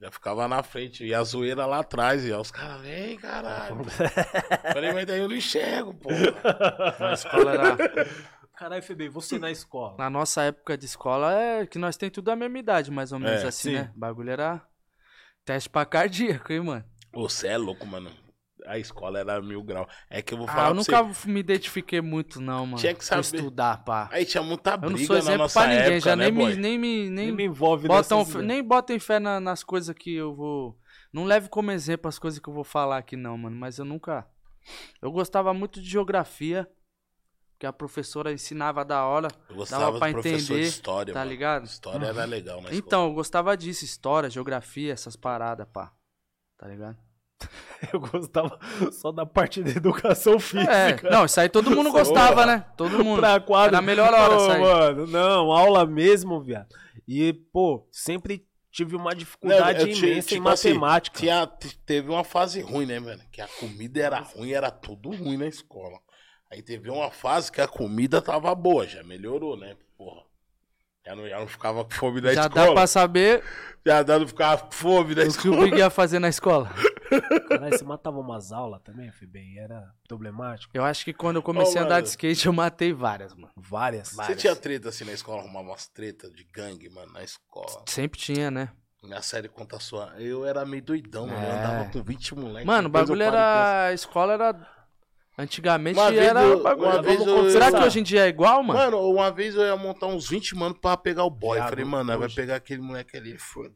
Já ficava na frente. E a zoeira lá atrás. E ó, os caras, vem, caralho. Falei, mas daí eu não enxergo, pô. Na escola era. Caralho, Febem, você na escola. Na nossa época de escola é que nós tem tudo a mesma idade, mais ou menos É, assim, sim. né? O bagulho era teste pra cardíaco, hein, mano? Você é louco, mano. A escola era mil grau. É que eu vou Ah, falar eu pra nunca você. me identifiquei muito, não, mano. Tinha que saber. estudar, pá. Aí tinha muita Eu não briga sou na exemplo nossa pra ninguém, época, já né, nem, me, nem me. Nem Nem, me envolve botam, nessas ideias. nem botem fé na- nas coisas que eu vou. Não leve como exemplo as coisas que eu vou falar aqui, não, mano. Mas eu nunca. Eu gostava muito de geografia. Que a professora ensinava da hora. Eu gostava pra do professor entender, de história, tá mano. ligado? História era legal escola. Então, eu gostava disso, história, geografia, essas paradas, pá. Tá ligado? Eu gostava só da parte da educação física. É, não, isso aí todo mundo gostava, né? Todo mundo. Pra quadro. Era a melhor hora, aí. mano, não, aula mesmo, viado. E, pô, sempre tive uma dificuldade Não, tinha- imensa em tipo assim, matemática. Tinha, te- teve uma fase ruim, né, mano? Que a comida era ruim, era tudo ruim na escola. Aí teve uma fase que a comida tava boa, já melhorou, né? Porra. Já não, já não ficava com fome da Já escola. dá pra saber Já dá- não ficava com fome da o que o escola. Big ia fazer na escola. Caralho, você matava umas aulas também, Febem? Era problemático? Eu acho que quando eu comecei Ô, a andar de skate, eu matei várias, mano. Várias. Você tinha treta assim na escola, arrumava umas tretas de gangue, mano, na escola. Sempre tinha, né? Minha série conta a sua. Eu era meio doidão, mano. Eu É. andava com 20 moleques. Mano, o eu bagulho era. A escola era. Antigamente Uma vez era. eu- bagulho- uma vez eu- Será que Sabe? hoje em dia é igual, mano? Mano, uma vez eu ia montar uns 20 mano pra pegar o boy. Viado, Falei, mano, vai pegar aquele moleque ali. Foi.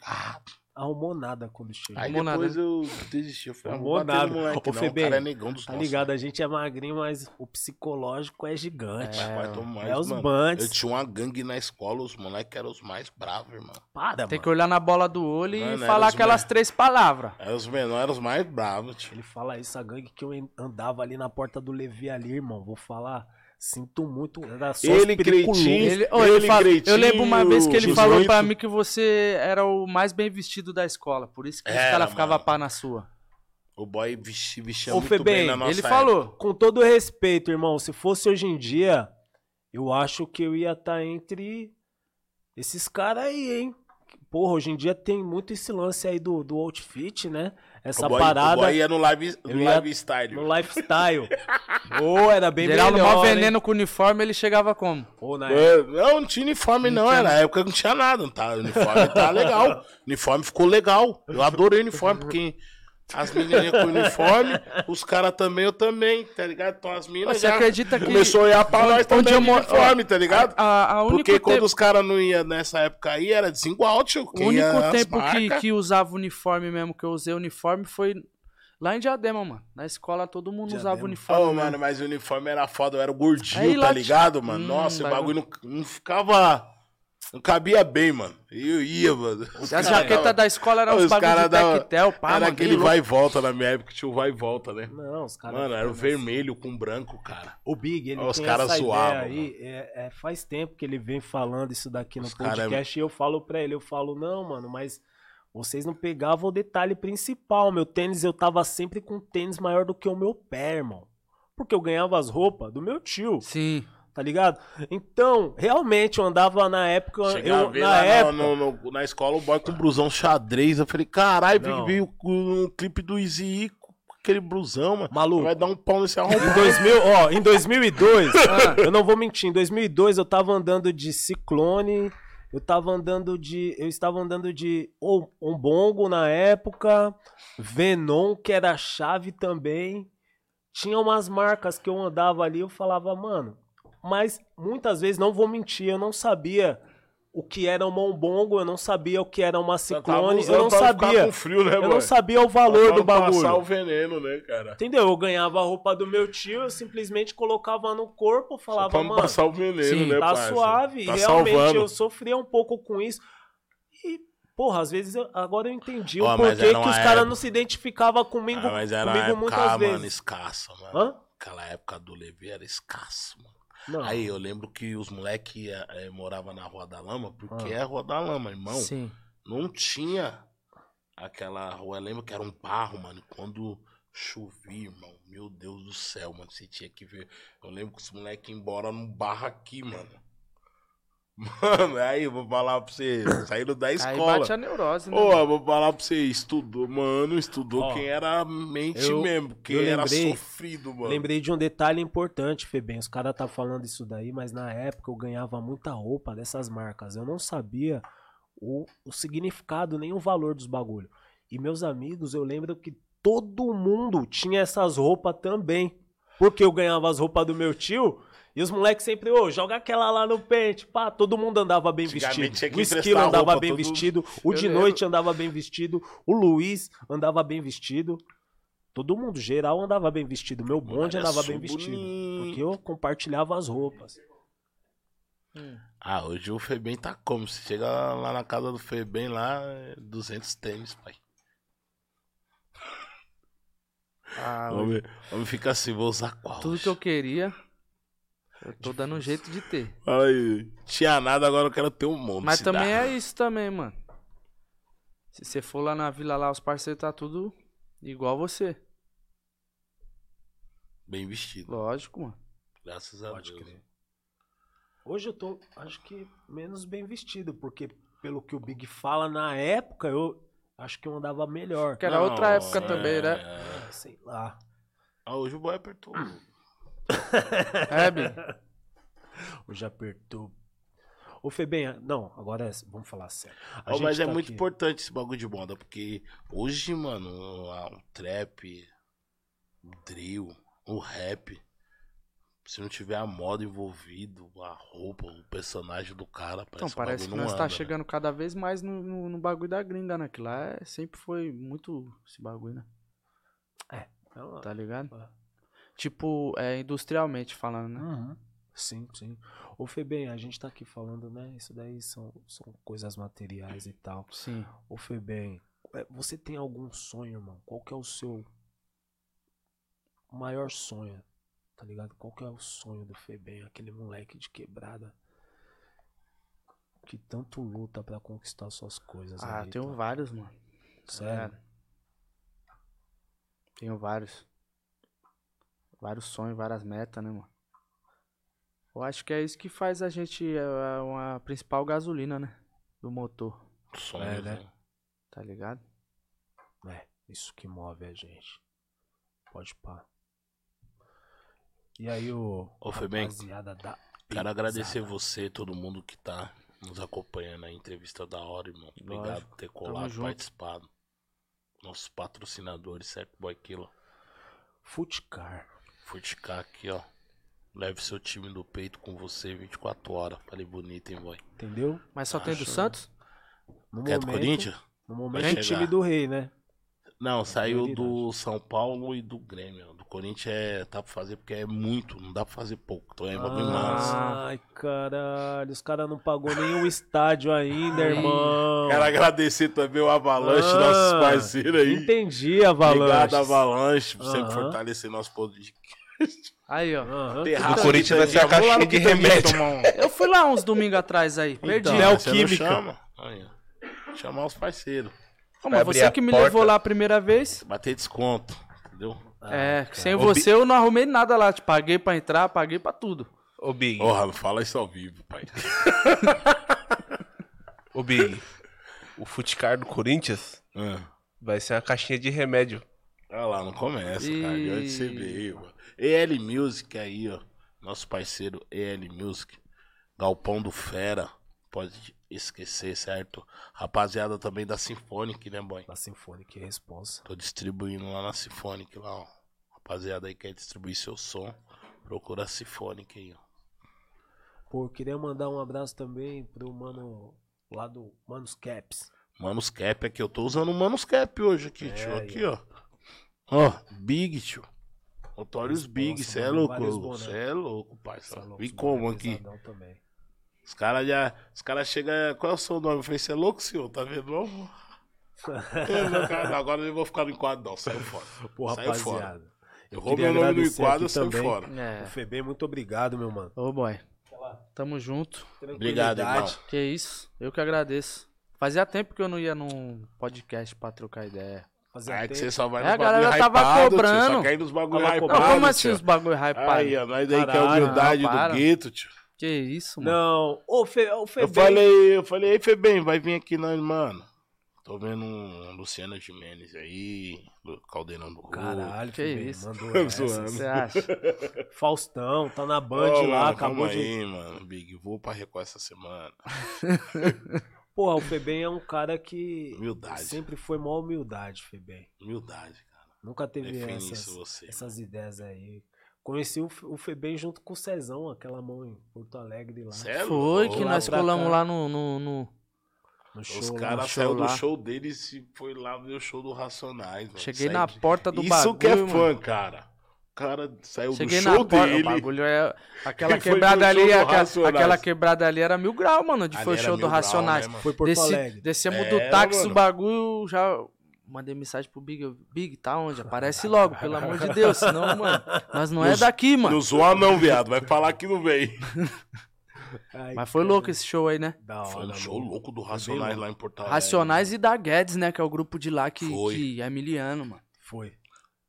Ah, arrumou nada quando chegou. Aí Arrumou nada, depois eu desisti. Eu falei, Arrumou não vou bater nada. no moleque, Ô, não. Febem, o cara é negão dos Tá nossos. ligado? A gente é magrinho, mas o psicológico é É, gigante. É, mais, os mano. bands. Eu tinha uma gangue na escola, os moleques eram os mais bravos, irmão. Para, Tem mano. que olhar na bola do olho e Mano, falar aquelas me- três palavras. Eram os menores, eram os mais bravos, tio. Ele fala isso, a gangue que eu andava ali na porta do Levi ali, irmão. Vou falar, sinto muito. Era só Ele, os periculosos. Cretinho, Ele, ô, ele Ele, fala- eu lembro uma vez que ele Josuito. falou pra mim que você era o mais bem vestido da escola. Por isso que os Era, caras ficavam pá na sua. O boy vestia, muito Febem, bem na nossa ele época. falou. Com todo respeito, irmão, se fosse hoje em dia, eu acho que eu ia estar entre esses caras aí, hein? Porra, hoje em dia tem muito esse lance aí do, do outfit, né? Essa o boy, parada O boy ia no live, no Eu ia- live style. no lifestyle. Ô, era bem Geraldo, melhor, mal hein? veneno com uniforme, ele chegava como? Ô, na É, Não, não tinha uniforme, não. Era, na época não tinha nada. Não tá, o uniforme tá legal. O uniforme ficou legal. Eu adorei o uniforme, porque as menininhas com uniforme, os caras também, eu também, tá ligado? Então as meninas Você já acredita que- começou a olhar pra nós Onde também eu de uniforme, tá ligado? A, a único Porque quando tempo, os caras não iam nessa época aí, era desigual, tio. o Quem único ia as tempo que, que usava uniforme mesmo, que eu usei uniforme, foi lá em Diadema, mano. Na escola todo mundo usava Diadema. uniforme. Ô, mesmo. mano, mas o uniforme era foda, eu era gordinho, Aí tá ligado, mano? Hum, Nossa, o bagulho. bagulho não, não ficava. Não cabia bem, mano. Eu ia, mano. Os As cara jaquetas dava- da escola eram Os os cara de dava- tectel, pá, Era mano. aquele vai e volta na minha época, tinha o vai e volta, né? Não, os caras. Mano, era o vermelho com branco, cara. O Big, ele Os tem caras essa zoavam, ideia aí. É, é, faz tempo que ele vem falando isso daqui no Os cara é- podcast e eu falo pra ele, eu falo, não, mano, mas vocês não pegavam o detalhe principal. Meu tênis, eu tava sempre com um tênis maior do que o meu pé, irmão. Porque eu ganhava as roupas do meu tio, Sim. Tá ligado? Então, realmente, eu andava na época. Cheguei a Eu, ver na época. no- no- na escola o boy com blusão xadrez. Eu falei, caralho, veio um clipe do Easy com aquele blusão, mano. Maluco. Vai dar um pau nesse Em arrombado. 2000, ó, em 2002, eu não vou mentir, em 2002 eu tava andando de Ciclone, eu tava andando de, eu estava andando de um Ombongo na época, Venom, que era a chave também. Tinha umas marcas que eu andava ali, eu falava, mano, mas muitas vezes não vou mentir, eu não sabia o que era uma Ombongo, eu não sabia o que era uma Só Ciclone, eu não pra sabia. frio, né, Eu não sabia o valor Pra do não Passar bagulho. o veneno, né, cara? Entendeu? Eu ganhava a roupa do meu tio, eu simplesmente colocava no corpo, Só falava, pra não mano, passar o veneno, sim, né, tá parça? suave. Tá e realmente salvando. eu sofria um pouco com isso. E, porra, às vezes eu- agora eu entendi Ó, o porquê que os caras não se identificavam comigo, Ah, mas era uma comigo época, muitas mano, vezes. escassa, mano. Hã? Aquela época do Levi era escasso, mano. Não. Aí eu lembro que os moleques eh, moravam na Rua da Lama, porque Ah. é a Rua da Lama, irmão. Sim. Não tinha aquela rua. Eu lembro que era um barro, mano. Quando chovia, irmão. Meu Deus do céu, mano. Você tinha que ver. Eu lembro que os moleques embora num barro aqui, mano. Mano, aí eu vou falar pra você. Saindo da Aí escola. bate a neurose, né? Ô, eu vou falar pra você, estudou, mano, estudou Ó, quem era mente eu- mesmo, quem eu era lembrei- sofrido, mano. Lembrei de um detalhe importante, Febem. Os caras tá falando isso daí, mas na época eu ganhava muita roupa dessas marcas. Eu não sabia o, o significado nem o valor dos bagulho. E meus amigos, eu lembro que todo mundo tinha essas roupas também. Porque eu ganhava as roupas do meu tio. E os moleques sempre, ô, joga aquela lá no pente. Pá, todo mundo andava bem vestido. O Esquilo andava bem todo- vestido. O Eu de lembro. noite andava bem vestido. O Luiz andava bem vestido. Todo mundo, geral, andava bem vestido. Meu bonde andava bem vestido. Porque eu compartilhava as roupas. Ah, hoje o Febem tá como? Se chega lá na casa do Febem lá, é 200 tênis, pai. Ah, homem, homem fica assim, vou usar qual? tudo que eu queria, eu tô dando um jeito de ter. Fala aí, tinha nada, agora eu quero ter um monte. Mas também dá. é isso também, mano. Se você for lá na vila lá, os parceiros tá tudo igual você. Bem vestido, Lógico, mano. graças a Pode Deus. crer. Hoje eu tô, acho que, menos bem vestido. Porque, pelo que o Big fala na época, eu acho que eu andava melhor. Que era outra época é, também, né? é. Sei lá. Ah, hoje o boy apertou. É? Hoje apertou. Ô, Febem, não, agora é- vamos falar sério. A Ó, gente mas é tá muito aqui- importante esse bagulho de moda, porque hoje, mano, a- um trap, o drill, o rap, Se não tiver a moda envolvido, a roupa, o personagem do cara, parece Então, que o parece bagulho que não nós anda, tá né? chegando cada vez mais no, no, no bagulho da gringa, né? Que lá é- sempre foi muito esse bagulho, né? É Tá ligado? É. Tipo, é, industrialmente falando, né? Uhum. Sim, sim. Ô, Febem, a gente tá aqui falando, né? Isso daí são, são coisas materiais e tal. Sim. Ô, Febem, é, você tem algum sonho, irmão? Qual que é o seu maior sonho? Tá ligado? Qual que é o sonho do Febem? Aquele moleque de quebrada que tanto luta pra conquistar suas coisas. Ah, ali, tenho tá? vários, mano. Sério? Tenho vários. Vários sonhos, várias metas, né, mano? Eu acho que é isso que faz a gente é, uma principal gasolina, né? Do motor, Sonhos, É, né? né? tá ligado? É, isso que move a gente. Pode pá. E aí, o Ô, Febem, da Quero agradecer você, todo mundo que tá nos acompanhando na entrevista da hora, irmão. Obrigado Lógico. por ter colado, participado. Nossos patrocinadores, certo, Boy Killer? Futcar. Futicar aqui, ó. Leve seu time do peito com você 24 horas. Falei bonito, hein, boy? Entendeu? Mas só tem do Acho- Santos? No Quer do Corinthians? No momento, é time do rei, né? Não, saiu do. São Paulo e do Grêmio. Corinthians é, tá pra fazer porque é muito, não dá pra fazer pouco. Então é bagulho massa. Ai, caralho. Os caras não pagou nenhum estádio ainda, irmão. Quero agradecer também o Avalanche, Ah, nossos parceiros aí. Entendi, Avalanche. Obrigado, Avalanche, por sempre Aham. fortalecer nosso podcast. Aí, ó. O Corinthians vai ser a caixinha de Quitandinho remédio. um- Eu fui lá uns domingos atrás aí, perdi. Então, você não Neoquímica. chama? Aí, ó. Chamar os parceiros. Abrir você que me porta. levou lá a primeira vez. Bater desconto, entendeu? É, sem Ô, você eu não arrumei nada lá. Te paguei pra entrar, paguei pra tudo. Ô, Big. Porra, não fala isso ao vivo, pai. Ô, Big. O Futcar do Corinthians Ah. vai ser uma caixinha de remédio. Olha lá, não começa, cara. De onde você E- veio, mano. EL Music aí, ó. Nosso parceiro EL Music. Galpão do Fera. Pode esquecer, certo? Rapaziada também da Symphonic, né, boy? Da Sinfônica e Responsa. Tô distribuindo lá na Symphonic, lá, ó. Rapaziada aí quer distribuir seu som. Procura a Symphonic aí, ó. Pô, queria mandar um abraço também pro mano lá do Manos Caps. Manus Cap aqui, eu tô usando o Manus Cap hoje aqui, É, tio. Aqui, ó. Ó, Big, tio. Responsa, Big, cê é louco, cê é louco, é parça. louco, E como é aqui? também. Os caras já. Os caras chegam. Qual é o seu nome? Eu falei, você é louco, senhor? Tá vendo? Não? É, cara, agora eu não vou ficar no enquadro, não. Saiu fora. Pô, Saiu fora. rapaziada. Eu queria roubei o nome no enquadro, eu também. fora. É. O Febem, muito obrigado, meu mano. Ô, boy. Tamo junto. Obrigado, irmão. Que isso. Eu que agradeço. Fazia tempo que eu não ia num podcast pra trocar ideia. Fazia Ah, é que você só vai É, nos a galera bagulho tava hypado, tio, cobrando. Só quer ir nos bagulho Tava hypado, como assim tio. os bagulho hypado? Aí, ó, nós daí que é a humildade não, do gueto, tio. Que isso, mano. Não, ô, Fe, ô Eu Febem. falei, eu falei, ei, Febem, vai vir aqui nós, mano. Tô vendo um Luciano Gimenez aí, do Caldeirão do Rio. Caralho, Que Febem, isso. mandou essa. Você acha? Faustão, tá na Band Ô, lá, mano, acabou de... aí, mano, Big, vou pra Record essa semana. Porra, o Febem é um cara que Humildade. sempre foi mó humildade, Febem. Humildade, cara. Nunca teve essas, essas ideias aí. Conheci o, o Febem junto com o Cezão, aquela mão em Porto Alegre lá. Cê Foi que lá nós colamos cá. lá no, no, no- No show, Os caras saíram do show deles e foi lá ver o show do Racionais. Mano. Cheguei Sai na de- porta do Isso bagulho. que é mano. fã, cara. O cara saiu Cheguei do na show porta. dele. O bagulho é. Aquela Ele quebrada ali, aquela, Racionais. aquela quebrada ali era mil grau, mano. Ali foi o show do mil grau, Racionais. né, mano? Foi Porto Desci- Alegre. descemos É, do táxi, mano. o bagulho já. Mandei mensagem pro Big. Big, tá onde? Aparece logo, pelo amor de Deus. Senão, mano, nós não é daqui, mano. Não zoa não, viado. Vai falar que não veio. Ai, Mas foi louco esse show aí, né? Da hora, Foi um show mano. louco do Racionais lá em Porto Alegre. Racionais e da Guedes, né? Que é o grupo de lá que, Foi. que é miliano, mano. Foi.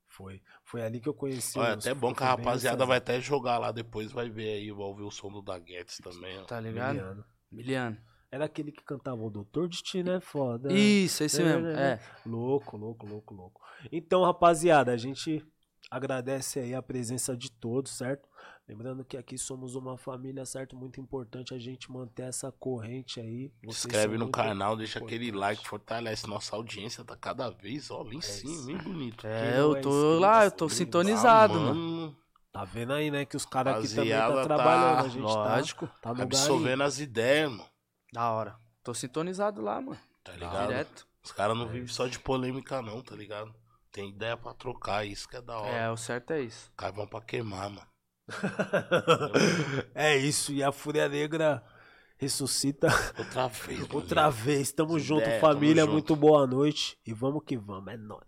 Foi. Foi ali que eu conheci Olha, até bom que a rapaziada Cezão. vai até jogar lá depois, vai ver aí, vai ouvir o som do Daguetes também, ó. Tá ligado? Miliano. Miliano. Era aquele que cantava o Doutor Destino é foda. Isso, esse mesmo. É. Louco, louco, louco, louco. Então, rapaziada, a gente agradece aí a presença de todos, certo? Lembrando que aqui somos uma família, certo? Muito importante a gente manter essa corrente aí. Se Vocês inscreve são no canal, deixa aquele like, fortalece. Nossa audiência tá cada vez, ó, lá em cima, isso. bem bonito. É, eu é tô lá, eu tô sintonizado, Ah, mano. Tá vendo aí, né? Que os caras aqui também tá tá- trabalhando. A gente Lógico. tá, tá. Absorvendo as ideias, mano. Da hora. Tô sintonizado lá, mano. Tá ligado? Direto. Os caras não vivem só de polêmica, não, tá ligado? Tem ideia pra trocar, isso que é da hora. É, o certo é isso. Os caras vão pra queimar, mano. é isso, e a Fúria Negra ressuscita Outra vez, mano. outra vez. Tamo junto, ideia, tamo família. junto. Muito boa noite. E vamos que vamos, é nóis.